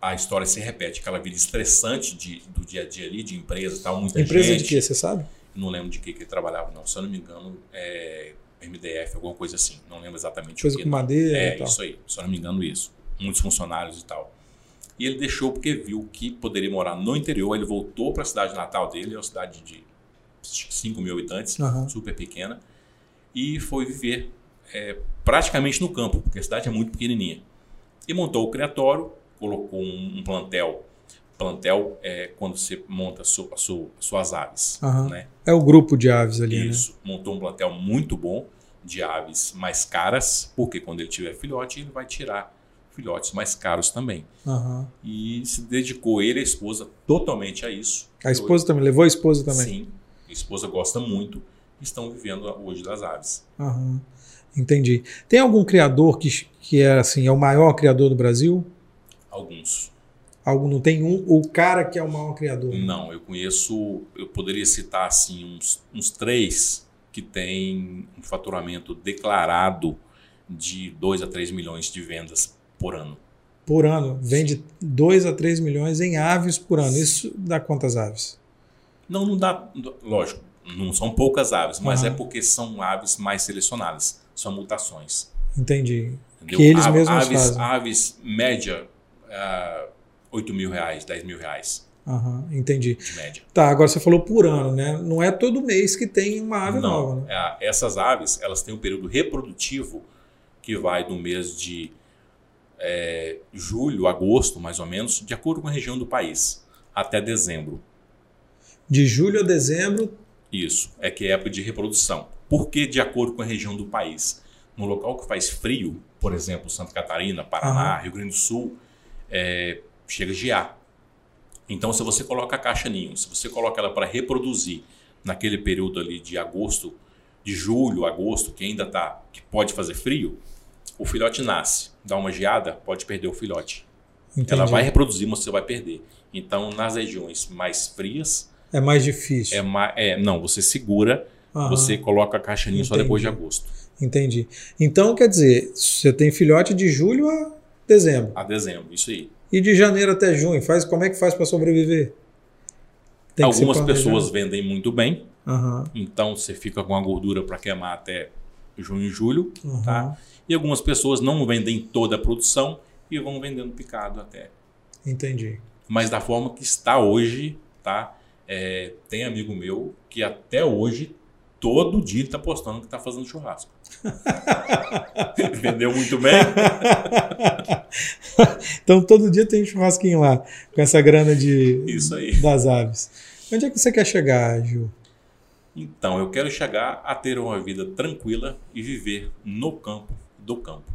a história se repete, aquela vida estressante de, do dia a dia ali, de empresa tal, muita empresa gente. Empresa de quê, você sabe? Não lembro de que, que ele trabalhava, não. Se eu não me engano, é MDF, alguma coisa assim. Não lembro exatamente coisa o que. com madeira É, isso aí. Se eu não me engano, isso. Muitos funcionários e tal. E ele deixou porque viu que poderia morar no interior. Ele voltou para a cidade natal dele, é uma cidade de 5 mil habitantes, uhum. super pequena, e foi viver é, praticamente no campo, porque a cidade é muito pequenininha. E montou o criatório, colocou um, um plantel. Plantel é quando você monta su, su, suas aves. Uhum. Né? É o grupo de aves ali. Isso. Né? Montou um plantel muito bom de aves mais caras, porque quando ele tiver filhote, ele vai tirar filhotes mais caros também. Uhum. E se dedicou ele e a esposa totalmente a isso. A esposa também, levou a esposa também? Sim, a esposa gosta muito. Estão vivendo hoje das aves. Uhum. Entendi. Tem algum criador que, que é assim, é o maior criador do Brasil? Alguns. Algo não tem um, o cara que é o maior criador? Não, eu conheço, eu poderia citar assim uns, uns três que têm um faturamento declarado de 2 a 3 milhões de vendas por ano. Por ano. Vende 2 a 3 milhões em aves por ano. Isso dá quantas aves? Não, não dá. Lógico, não são poucas aves, mas uhum. é porque são aves mais selecionadas. São mutações. Entendi. Entendeu? Que eles mesmos aves, fazem. Aves média, uh, ah, 8 mil reais, 10 mil reais. Uhum, entendi. De média. Tá, agora você falou por ano, né? Não é todo mês que tem uma ave não, nova. Né? É, essas aves, elas têm um período reprodutivo que vai do mês de é, julho, agosto, mais ou menos, de acordo com a região do país, até dezembro. De julho a dezembro? Isso, é que é época de reprodução. Por que de acordo com a região do país? No local que faz frio, por exemplo, Santa Catarina, Paraná, uhum. Rio Grande do Sul, é, chega a gear. Então, se você coloca a caixa ninho, se você coloca ela para reproduzir naquele período ali de agosto, de julho, agosto, que ainda tá, que pode fazer frio, o filhote nasce, dá uma geada, pode perder o filhote. Entendi. Ela vai reproduzir, mas você vai perder. Então, nas regiões mais frias. É mais difícil. É, é não, você segura, você coloca a caixa ninho só depois de agosto. Entendi. Então, quer dizer, você tem filhote de julho a dezembro. A dezembro, isso aí. E de janeiro até junho, faz, como é que faz para sobreviver? Tem Algumas pessoas vendem muito bem, uhum. então você fica com a gordura para queimar até junho e julho. Uhum. Tá? E algumas pessoas não vendem toda a produção e vão vendendo picado até. Entendi. Mas da forma que está hoje, tá? É, tem amigo meu que até hoje todo dia ele está postando que está fazendo churrasco. Vendeu muito bem. então todo dia tem churrasquinho lá, com essa grana de, Isso aí. das aves. Onde é que você quer chegar, Gil? Então, eu quero chegar a ter uma vida tranquila e viver no campo do campo.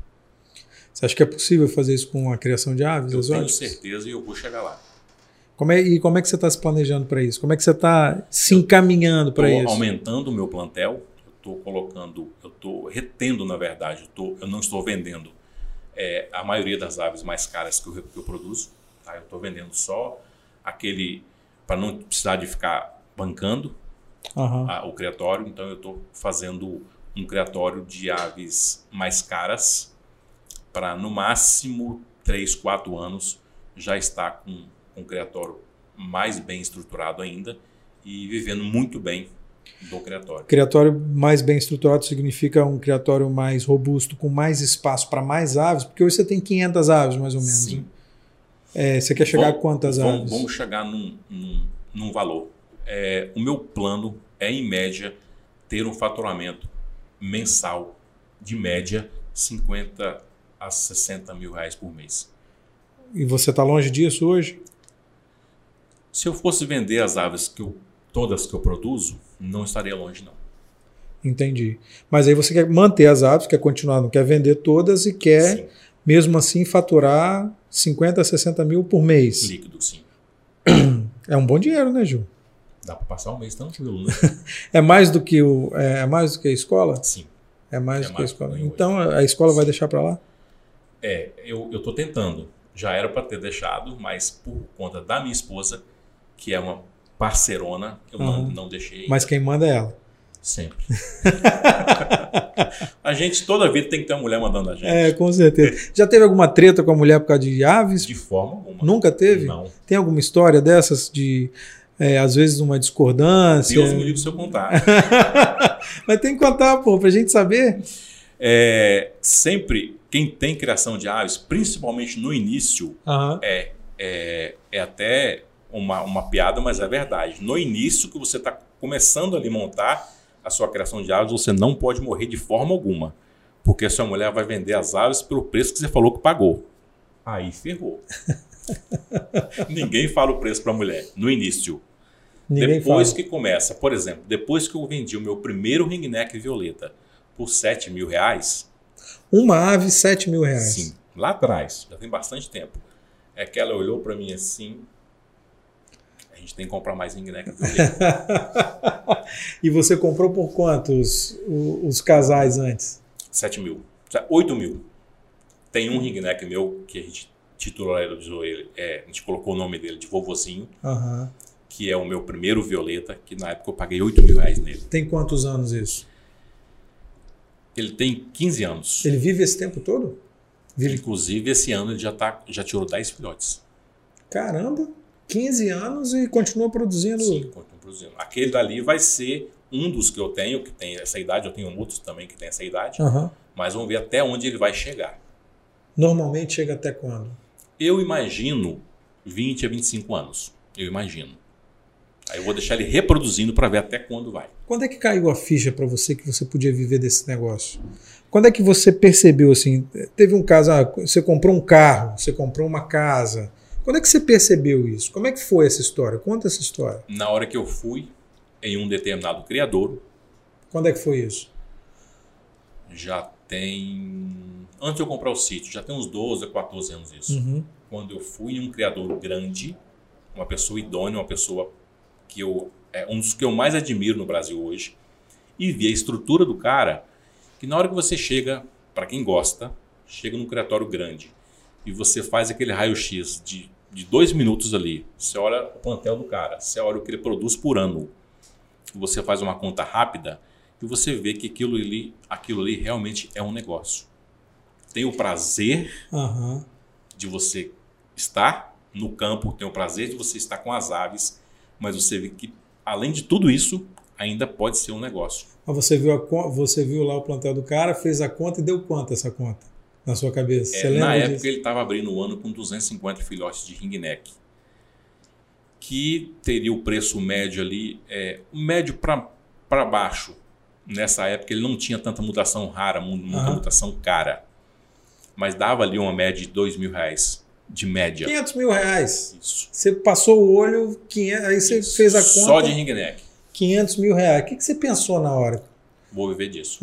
Você acha que é possível fazer isso com a criação de aves? Eu tenho certeza e eu vou chegar lá. Como é, e como é que você está se planejando para isso? Como é que você está se encaminhando para isso? aumentando o meu plantel, eu estou colocando, eu estou retendo, na verdade, eu, tô, eu não estou vendendo é, a maioria das aves mais caras que eu, que eu produzo. Tá? Eu estou vendendo só aquele, para não precisar de ficar bancando uhum. a, o criatório, então eu estou fazendo um criatório de aves mais caras para no máximo 3, 4 anos já estar com um criatório mais bem estruturado ainda e vivendo muito bem do criatório. Criatório mais bem estruturado significa um criatório mais robusto, com mais espaço para mais aves, porque hoje você tem 500 aves mais ou menos. Sim. Né? É, você quer chegar vamos, a quantas vamos, aves? Vamos chegar num, num, num valor. É, o meu plano é, em média, ter um faturamento mensal de média 50 a 60 mil reais por mês. E você está longe disso hoje? Se eu fosse vender as aves que eu, todas que eu produzo, não estaria longe, não. Entendi. Mas aí você quer manter as aves, quer continuar, não quer vender todas e quer, sim. mesmo assim, faturar 50 a 60 mil por mês. Líquido, sim. É um bom dinheiro, né, Gil? Dá para passar um mês tranquilo, né? é mais do que o é, é mais do que a escola? Sim. É mais é do mais que a escola. Então a escola vai deixar para lá? É, eu estou tentando. Já era para ter deixado, mas por conta da minha esposa, que é uma parceirona, eu uhum. não, não deixei. Mas quem manda é ela. Sempre. a gente toda vida tem que ter uma mulher mandando a gente. É, com certeza. Já teve alguma treta com a mulher por causa de aves? De forma alguma. Nunca teve? Não. Tem alguma história dessas de, é, às vezes, uma discordância? Deus me livre se eu contar. Mas tem que contar, pô, pra gente saber. É, sempre, quem tem criação de aves, principalmente no início, uhum. é é, é até uma, uma piada, mas é verdade. No início que você está começando ali montar a sua criação de aves, você não pode morrer de forma alguma. Porque a sua mulher vai vender as aves pelo preço que você falou que pagou. Aí ferrou. Ninguém fala o preço para a mulher no início. Ninguém depois fala. que começa, por exemplo, depois que eu vendi o meu primeiro ringneck violeta por 7 mil reais. Uma ave, 7 mil reais. Sim, lá atrás, já tem bastante tempo. É que ela olhou para mim assim. A gente tem que comprar mais ringneck violeta. e você comprou por quantos os, os casais antes? 7 mil. 8 mil. Tem um ringneck meu que a gente titularizou ele, é, a gente colocou o nome dele de vovozinho, uhum. que é o meu primeiro violeta, que na época eu paguei 8 mil reais nele. Tem quantos anos isso? Ele tem 15 anos. Ele vive esse tempo todo? Vive... Inclusive, esse ano ele já, tá, já tirou 10 filhotes. Caramba! 15 anos e continua produzindo. Sim, continua produzindo. Aquele dali vai ser um dos que eu tenho, que tem essa idade, eu tenho outros também que tem essa idade, uhum. mas vamos ver até onde ele vai chegar. Normalmente chega até quando? Eu imagino 20 a 25 anos. Eu imagino. Aí eu vou deixar ele reproduzindo para ver até quando vai. Quando é que caiu a ficha para você que você podia viver desse negócio? Quando é que você percebeu assim? Teve um caso, ah, você comprou um carro, você comprou uma casa. Quando é que você percebeu isso? Como é que foi essa história? Conta essa história. Na hora que eu fui em um determinado criador. Quando é que foi isso? Já tem antes de eu comprar o sítio, já tem uns 12 a 14 anos isso. Uhum. Quando eu fui em um criador grande, uma pessoa idônea, uma pessoa que eu é um dos que eu mais admiro no Brasil hoje, e vi a estrutura do cara, que na hora que você chega, para quem gosta, chega num criatório grande e você faz aquele raio-x de, de dois minutos ali, você olha o plantel do cara, você olha o que ele produz por ano, você faz uma conta rápida e você vê que aquilo ali, aquilo ali realmente é um negócio tem o prazer uhum. de você estar no campo, tem o prazer de você estar com as aves, mas você vê que, além de tudo isso, ainda pode ser um negócio. Mas você viu, a, você viu lá o plantel do cara, fez a conta e deu quanto essa conta? Na sua cabeça? É, na época disso? ele estava abrindo o ano com 250 filhotes de ringneck. Que teria o preço médio ali, é, médio para baixo. Nessa época ele não tinha tanta mutação rara, muita uhum. mutação cara mas dava ali uma média de dois mil reais de média. 500 mil reais. Isso. Você passou o olho, 500, aí você Isso. fez a conta. Só de ringneck. 500 mil reais. O que, que você pensou na hora? Vou viver disso.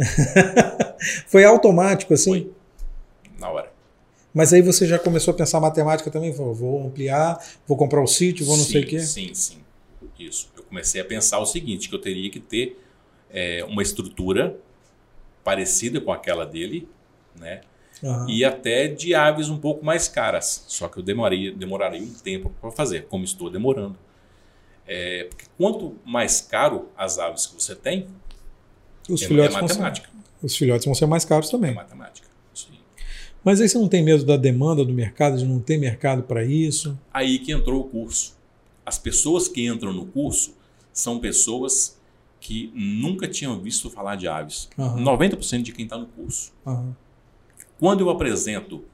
Foi automático assim? Foi. Na hora. Mas aí você já começou a pensar matemática também? Falou, vou ampliar, vou comprar o sítio, vou não sim, sei o quê? Sim, sim. Isso. Eu comecei a pensar o seguinte, que eu teria que ter é, uma estrutura parecida com aquela dele, né? Uhum. E até de aves um pouco mais caras. Só que eu demoraria, demoraria um tempo para fazer, como estou demorando. É, porque quanto mais caro as aves que você tem, os é, filhotes é matemática. Ser, os filhotes vão ser mais caros também. É matemática. Sim. Mas aí você não tem medo da demanda do mercado, de não ter mercado para isso? Aí que entrou o curso. As pessoas que entram no curso são pessoas que nunca tinham visto falar de aves. Uhum. 90% de quem está no curso. Uhum. Quando eu apresento,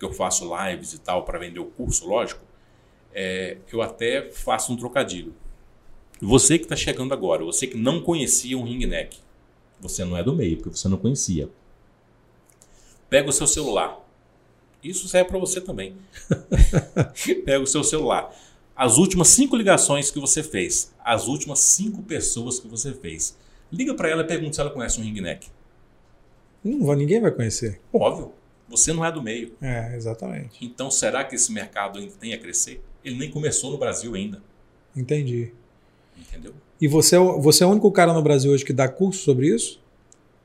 que eu faço lives e tal para vender o curso, lógico, é, eu até faço um trocadilho. Você que está chegando agora, você que não conhecia um ring neck, você não é do meio, porque você não conhecia. Pega o seu celular. Isso serve para você também. Pega o seu celular. As últimas cinco ligações que você fez, as últimas cinco pessoas que você fez. Liga para ela e pergunta se ela conhece um ring neck. Não vai, ninguém vai conhecer. Óbvio. Você não é do meio. É, exatamente. Então, será que esse mercado ainda tem a crescer? Ele nem começou no Brasil ainda. Entendi. Entendeu? E você é, você é o único cara no Brasil hoje que dá curso sobre isso?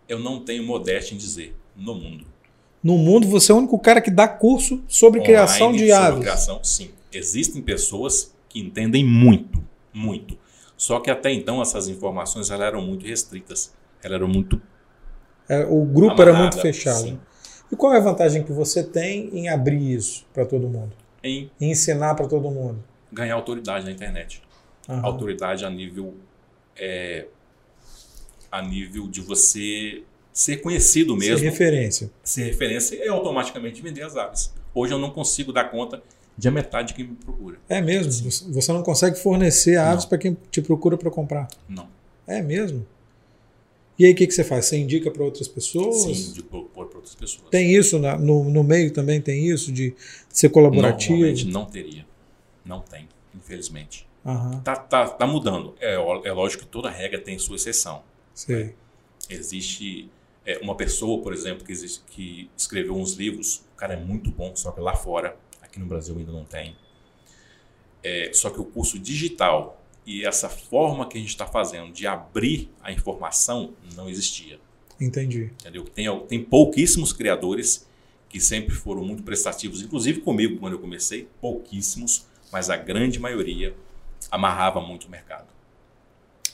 Eu não tenho modéstia em dizer, no mundo. No mundo, você é o único cara que dá curso sobre Online, criação de sobre aves? criação, sim. Existem pessoas que entendem muito, muito. Só que até então essas informações elas eram muito restritas. Elas eram muito é, o grupo Amarrada, era muito fechado. Sim. E qual é a vantagem que você tem em abrir isso para todo mundo? Em, em ensinar para todo mundo? Ganhar autoridade na internet. Autoridade a nível é, a nível de você ser conhecido mesmo. Ser referência. Ser referência e automaticamente vender as aves. Hoje eu não consigo dar conta de a metade de quem me procura. É mesmo? Sim. Você não consegue fornecer aves para quem te procura para comprar? Não. É mesmo? E aí o que, que você faz? Você indica para outras pessoas? Sim, indico para outras pessoas. Tem isso na, no, no meio também? Tem isso de ser colaborativo? Normalmente não teria. Não tem, infelizmente. Uhum. Tá, tá, tá mudando. É, é lógico que toda regra tem sua exceção. Sei. Né? Existe é, uma pessoa, por exemplo, que, existe, que escreveu uns livros, o cara é muito bom, só que lá fora, aqui no Brasil ainda não tem. É, só que o curso digital e essa forma que a gente está fazendo de abrir a informação não existia. Entendi. Entendeu? Tem, tem pouquíssimos criadores que sempre foram muito prestativos, inclusive comigo quando eu comecei, pouquíssimos, mas a grande maioria amarrava muito o mercado.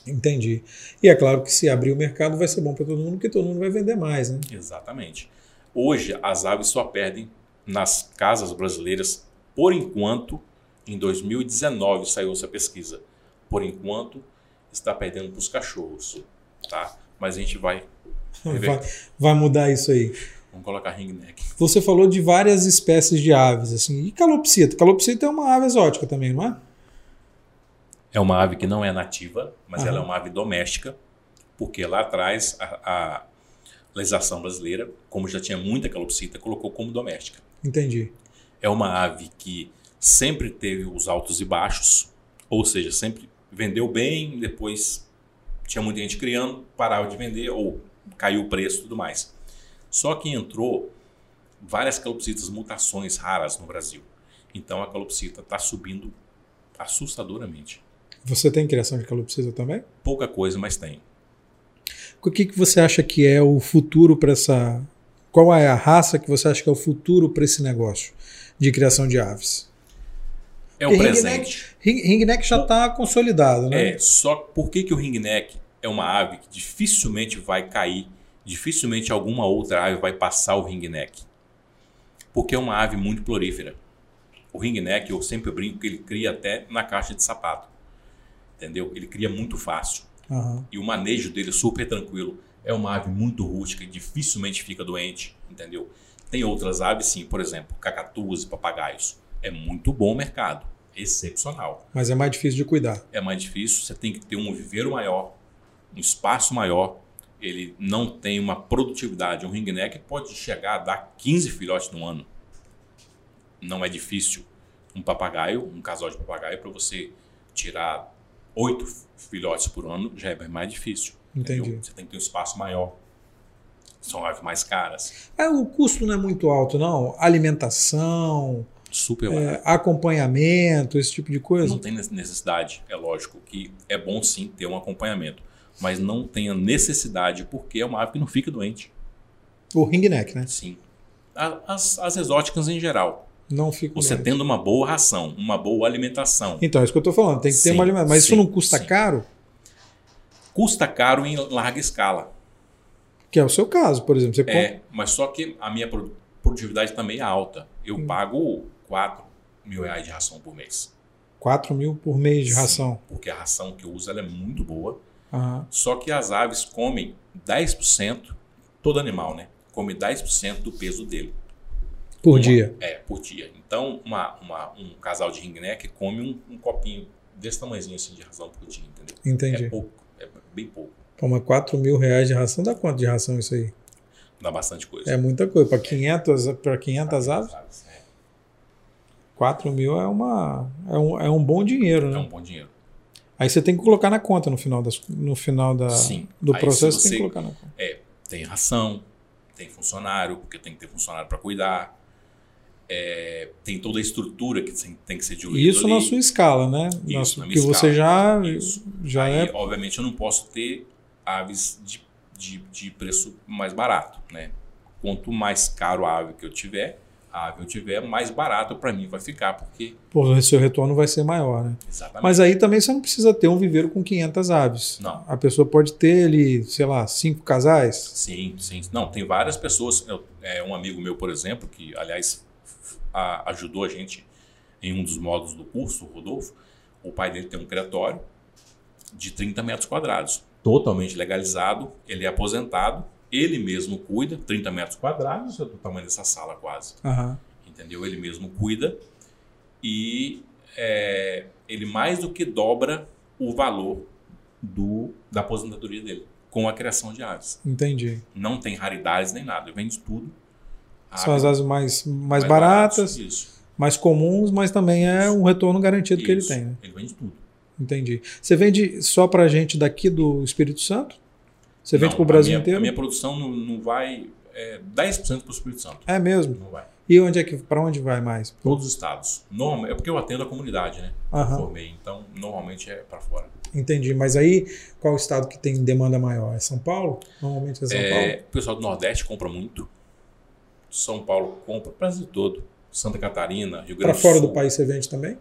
Entendi. E é claro que se abrir o mercado vai ser bom para todo mundo, porque todo mundo vai vender mais, né? Exatamente. Hoje as aves só perdem nas casas brasileiras, por enquanto, em 2019 saiu essa pesquisa. Por enquanto, está perdendo para os cachorros, tá? Mas a gente vai vai, vai mudar isso aí. Vamos colocar ringneck. Você falou de várias espécies de aves, assim. E calopsita? Calopsita é uma ave exótica também, não é? É uma ave que não é nativa, mas Aham. ela é uma ave doméstica, porque lá atrás a, a legislação brasileira, como já tinha muita calopsita, colocou como doméstica. Entendi. É uma ave que sempre teve os altos e baixos, ou seja, sempre vendeu bem, depois tinha muita gente criando, parava de vender ou caiu o preço e tudo mais. Só que entrou várias calopsitas mutações raras no Brasil. Então a calopsita está subindo assustadoramente. Você tem criação de calopsita também? Pouca coisa, mas tem. O que, que você acha que é o futuro para essa. Qual é a raça que você acha que é o futuro para esse negócio de criação de aves? É o presente. Ringneck, ringneck já está consolidado, né? É, só por que, que o ringneck é uma ave que dificilmente vai cair, dificilmente alguma outra ave vai passar o ringneck? Porque é uma ave muito florífera. O ringneck, eu sempre brinco que ele cria até na caixa de sapato entendeu? Ele cria muito fácil. Uhum. E o manejo dele é super tranquilo. É uma ave muito rústica e dificilmente fica doente, entendeu? Tem outras aves, sim, por exemplo, cacatuas e papagaios. É muito bom o mercado, excepcional. Mas é mais difícil de cuidar. É mais difícil, você tem que ter um viveiro maior, um espaço maior. Ele não tem uma produtividade. Um ringneck pode chegar a dar 15 filhotes no ano. Não é difícil. Um papagaio, um casal de papagaio, para você tirar oito filhotes por ano já é mais difícil. Entendi. Entendeu? Você tem que ter um espaço maior. São aves mais caras. É, o custo não é muito alto, não? Alimentação, Super é, acompanhamento, esse tipo de coisa? Não tem necessidade. É lógico que é bom sim ter um acompanhamento. Mas não tenha necessidade porque é uma ave que não fica doente. O ringneck, né? Sim. As, as exóticas em geral. Não fico Você tendo uma boa ração, uma boa alimentação. Então, é isso que eu estou falando. Tem que sim, ter uma alimentação. Mas sim, isso não custa sim. caro? Custa caro em larga escala. Que é o seu caso, por exemplo. Você é, compra... mas só que a minha produtividade também é alta. Eu hum. pago 4 mil reais de ração por mês. 4 mil por mês de ração? Porque a ração que eu uso é muito boa. Uhum. Só que as aves comem 10%, todo animal, né? Come 10% do peso dele. Por uma, dia? É, por dia. Então, uma, uma, um casal de ringneck come um, um, copinho desse tamanhozinho assim de ração por dia, entendeu? Entendi. É pouco, é bem pouco. Toma 4 mil reais de ração, dá quanto de ração isso aí? Dá bastante coisa. É muita coisa. Para 500, pra 500 aves? É. 4 mil é, uma, é, um, é um bom dinheiro, né? É um bom dinheiro. Aí você tem que colocar na conta no final, das, no final da, Sim. do Aí processo, você, tem que colocar na conta. É, tem ração, tem funcionário, porque tem que ter funcionário para cuidar é, tem toda a estrutura que tem que ser diluída. Isso ali. na sua escala, né? Isso, na, na que você já, Isso. já Aí, é. Obviamente, eu não posso ter aves de, de, de preço mais barato, né? Quanto mais caro a ave que eu tiver, a ave eu tiver, mais barato para mim vai ficar, porque... Pô, o seu retorno vai ser maior, né? Exatamente. Mas aí também você não precisa ter um viveiro com 500 aves. Não. A pessoa pode ter ali, sei lá, cinco casais? Sim, sim. Não, tem várias pessoas. Eu, é, um amigo meu, por exemplo, que, aliás, a, ajudou a gente em um dos módulos do curso, o Rodolfo. O pai dele tem um criatório de 30 metros quadrados, totalmente legalizado. Ele é aposentado, ele mesmo cuida, 30 metros quadrados, é do tamanho dessa sala quase. Uhum. Entendeu? Ele mesmo cuida e é, ele mais do que dobra o valor do, da aposentadoria dele com a criação de aves. Entendi. Não tem raridades nem nada, vende tudo. São as aves mais, mais, mais baratas, baratos, mais comuns, mas também é um retorno garantido isso. que ele tem. Né? Ele vende tudo. Entendi. Você vende só para gente daqui do Espírito Santo? Você vende para o Brasil minha, inteiro? A minha produção não, não vai é, 10% para o Espírito Santo. É mesmo? Não vai. E onde é que para onde vai mais? Todos os estados. Normal, é porque eu atendo a comunidade, né? Uhum. Eu formei, então normalmente é para fora. Entendi. Mas aí qual o estado que tem demanda maior? É São Paulo? Normalmente é São é, Paulo. O pessoal do Nordeste compra muito. São Paulo compra, o Brasil todo. Santa Catarina, Rio Grande Para fora do país você vende também?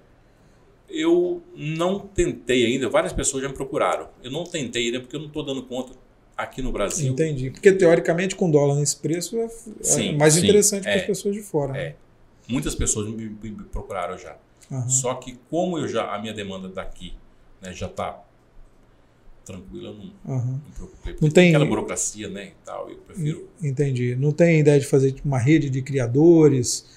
Eu não tentei ainda. Várias pessoas já me procuraram. Eu não tentei ainda porque eu não estou dando conta aqui no Brasil. Entendi. Porque teoricamente com dólar nesse preço é, sim, mais sim, interessante é, para as pessoas de fora. É. Né? Muitas pessoas me, me procuraram já. Uhum. Só que como eu já a minha demanda daqui né, já está tranquila, eu não, uhum. não me preocupei. Não tem aquela burocracia, né, e tal, eu prefiro. Entendi. Não tem ideia de fazer tipo, uma rede de criadores,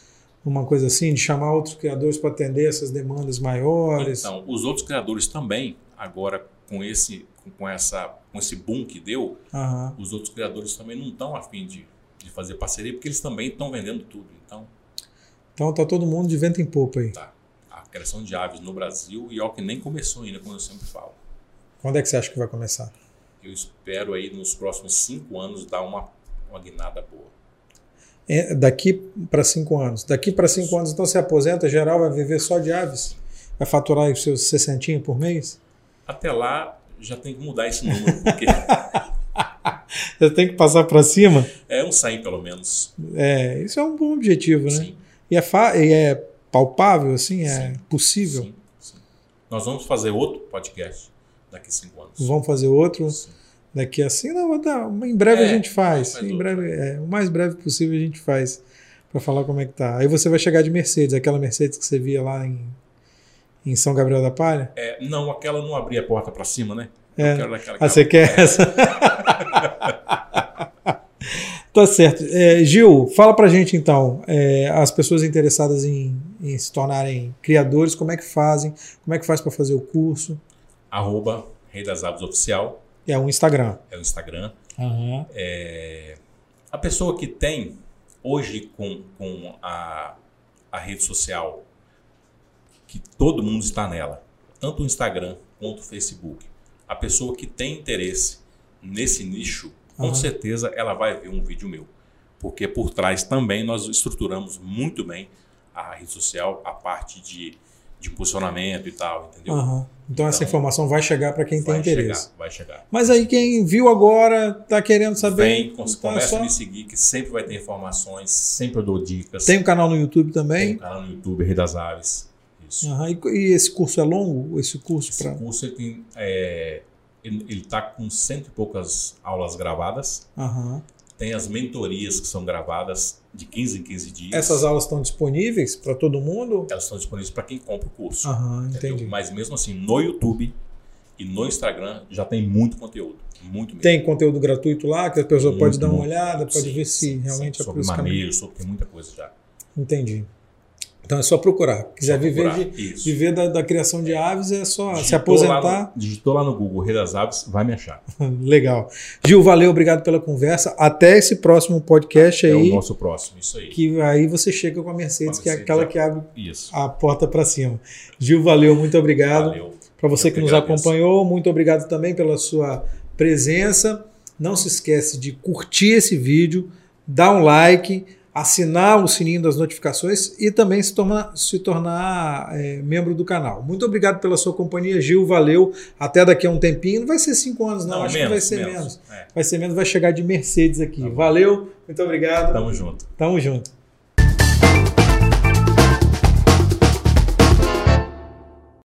uma coisa assim, de chamar outros criadores para atender essas demandas maiores? Então, os outros criadores também, agora com esse com essa com esse boom que deu, uhum. os outros criadores também não estão afim de, de fazer parceria, porque eles também estão vendendo tudo. Então, então tá todo mundo de vento em popa aí. Tá. A criação de aves no Brasil e ó que nem começou ainda, como eu sempre falo. Quando é que você acha que vai começar? Eu espero aí nos próximos cinco anos dar uma, uma guinada boa. É, daqui para cinco anos. Daqui para cinco anos, então você aposenta, geral vai viver só de aves? Vai faturar os seus 60 por mês? Até lá já tem que mudar esse número. Porque... já tem que passar para cima? É um 100 pelo menos. É, isso é um bom objetivo, né? Sim. E é, e é palpável, assim? É sim. possível? Sim, sim. Nós vamos fazer outro podcast daqui a cinco anos. Vamos fazer outro? Sim. Daqui assim, não, não, em breve é, a gente faz. Em breve, é, o mais breve possível a gente faz para falar como é que tá. Aí você vai chegar de Mercedes, aquela Mercedes que você via lá em, em São Gabriel da Palha? É, não, aquela não abria a porta para cima, né? É. ah, você quer essa? tá certo. É, Gil, fala pra gente então, é, as pessoas interessadas em, em, se tornarem criadores, como é que fazem? Como é que faz para fazer o curso? Arroba Rei das Aves Oficial. É o Instagram. É o Instagram. Uhum. É, a pessoa que tem hoje com, com a, a rede social, que todo mundo está nela, tanto o Instagram quanto o Facebook, a pessoa que tem interesse nesse nicho, com uhum. certeza ela vai ver um vídeo meu. Porque por trás também nós estruturamos muito bem a rede social, a parte de de posicionamento e tal, entendeu? Uhum. Então, então, essa informação vai chegar para quem tem interesse. Chegar, vai chegar. Mas aí quem viu agora está querendo saber. Vem, então começa é só... a me seguir, que sempre vai ter informações, sempre eu dou dicas. Tem um canal no YouTube também? Tem um canal no YouTube, Rei das Aves. Isso. Uhum. E, e, esse curso é longo? Esse curso esse pra... curso ele tem. É, ele está com cento e poucas aulas gravadas. Uhum. Tem as mentorias que são gravadas de 15 em 15 dias. Essas aulas estão disponíveis para todo mundo? Elas estão disponíveis para quem compra o curso. Aham, entendi. Mas mesmo assim, no YouTube e no Instagram já tem muito conteúdo. Muito mesmo. Tem conteúdo gratuito lá que a pessoa muito, pode dar uma olhada, pode sim, ver se sim, realmente sim, é sobre manejo, sobre tem muita coisa já. Entendi. Então é só procurar. Quiser só viver, de, viver da, da, criação de aves, é só digitou se aposentar. Lá no, digitou lá no Google Rei das Aves, vai me achar. Legal. Gil, valeu, obrigado pela conversa. Até esse próximo podcast aí. É o nosso próximo, isso aí. Que aí você chega com a Mercedes, com a Mercedes que é aquela já. que abre isso. a porta para cima. Gil, valeu, muito obrigado. Valeu. Para você Eu que nos acompanhou, muito obrigado também pela sua presença. Não se esquece de curtir esse vídeo, dar um like assinar o sininho das notificações e também se tornar, se tornar é, membro do canal. Muito obrigado pela sua companhia, Gil. Valeu. Até daqui a um tempinho. Não vai ser cinco anos, não. não Acho menos, que vai ser menos. menos. É. Vai ser menos, vai chegar de Mercedes aqui. Tá valeu. Muito obrigado. Tamo junto. Tamo junto.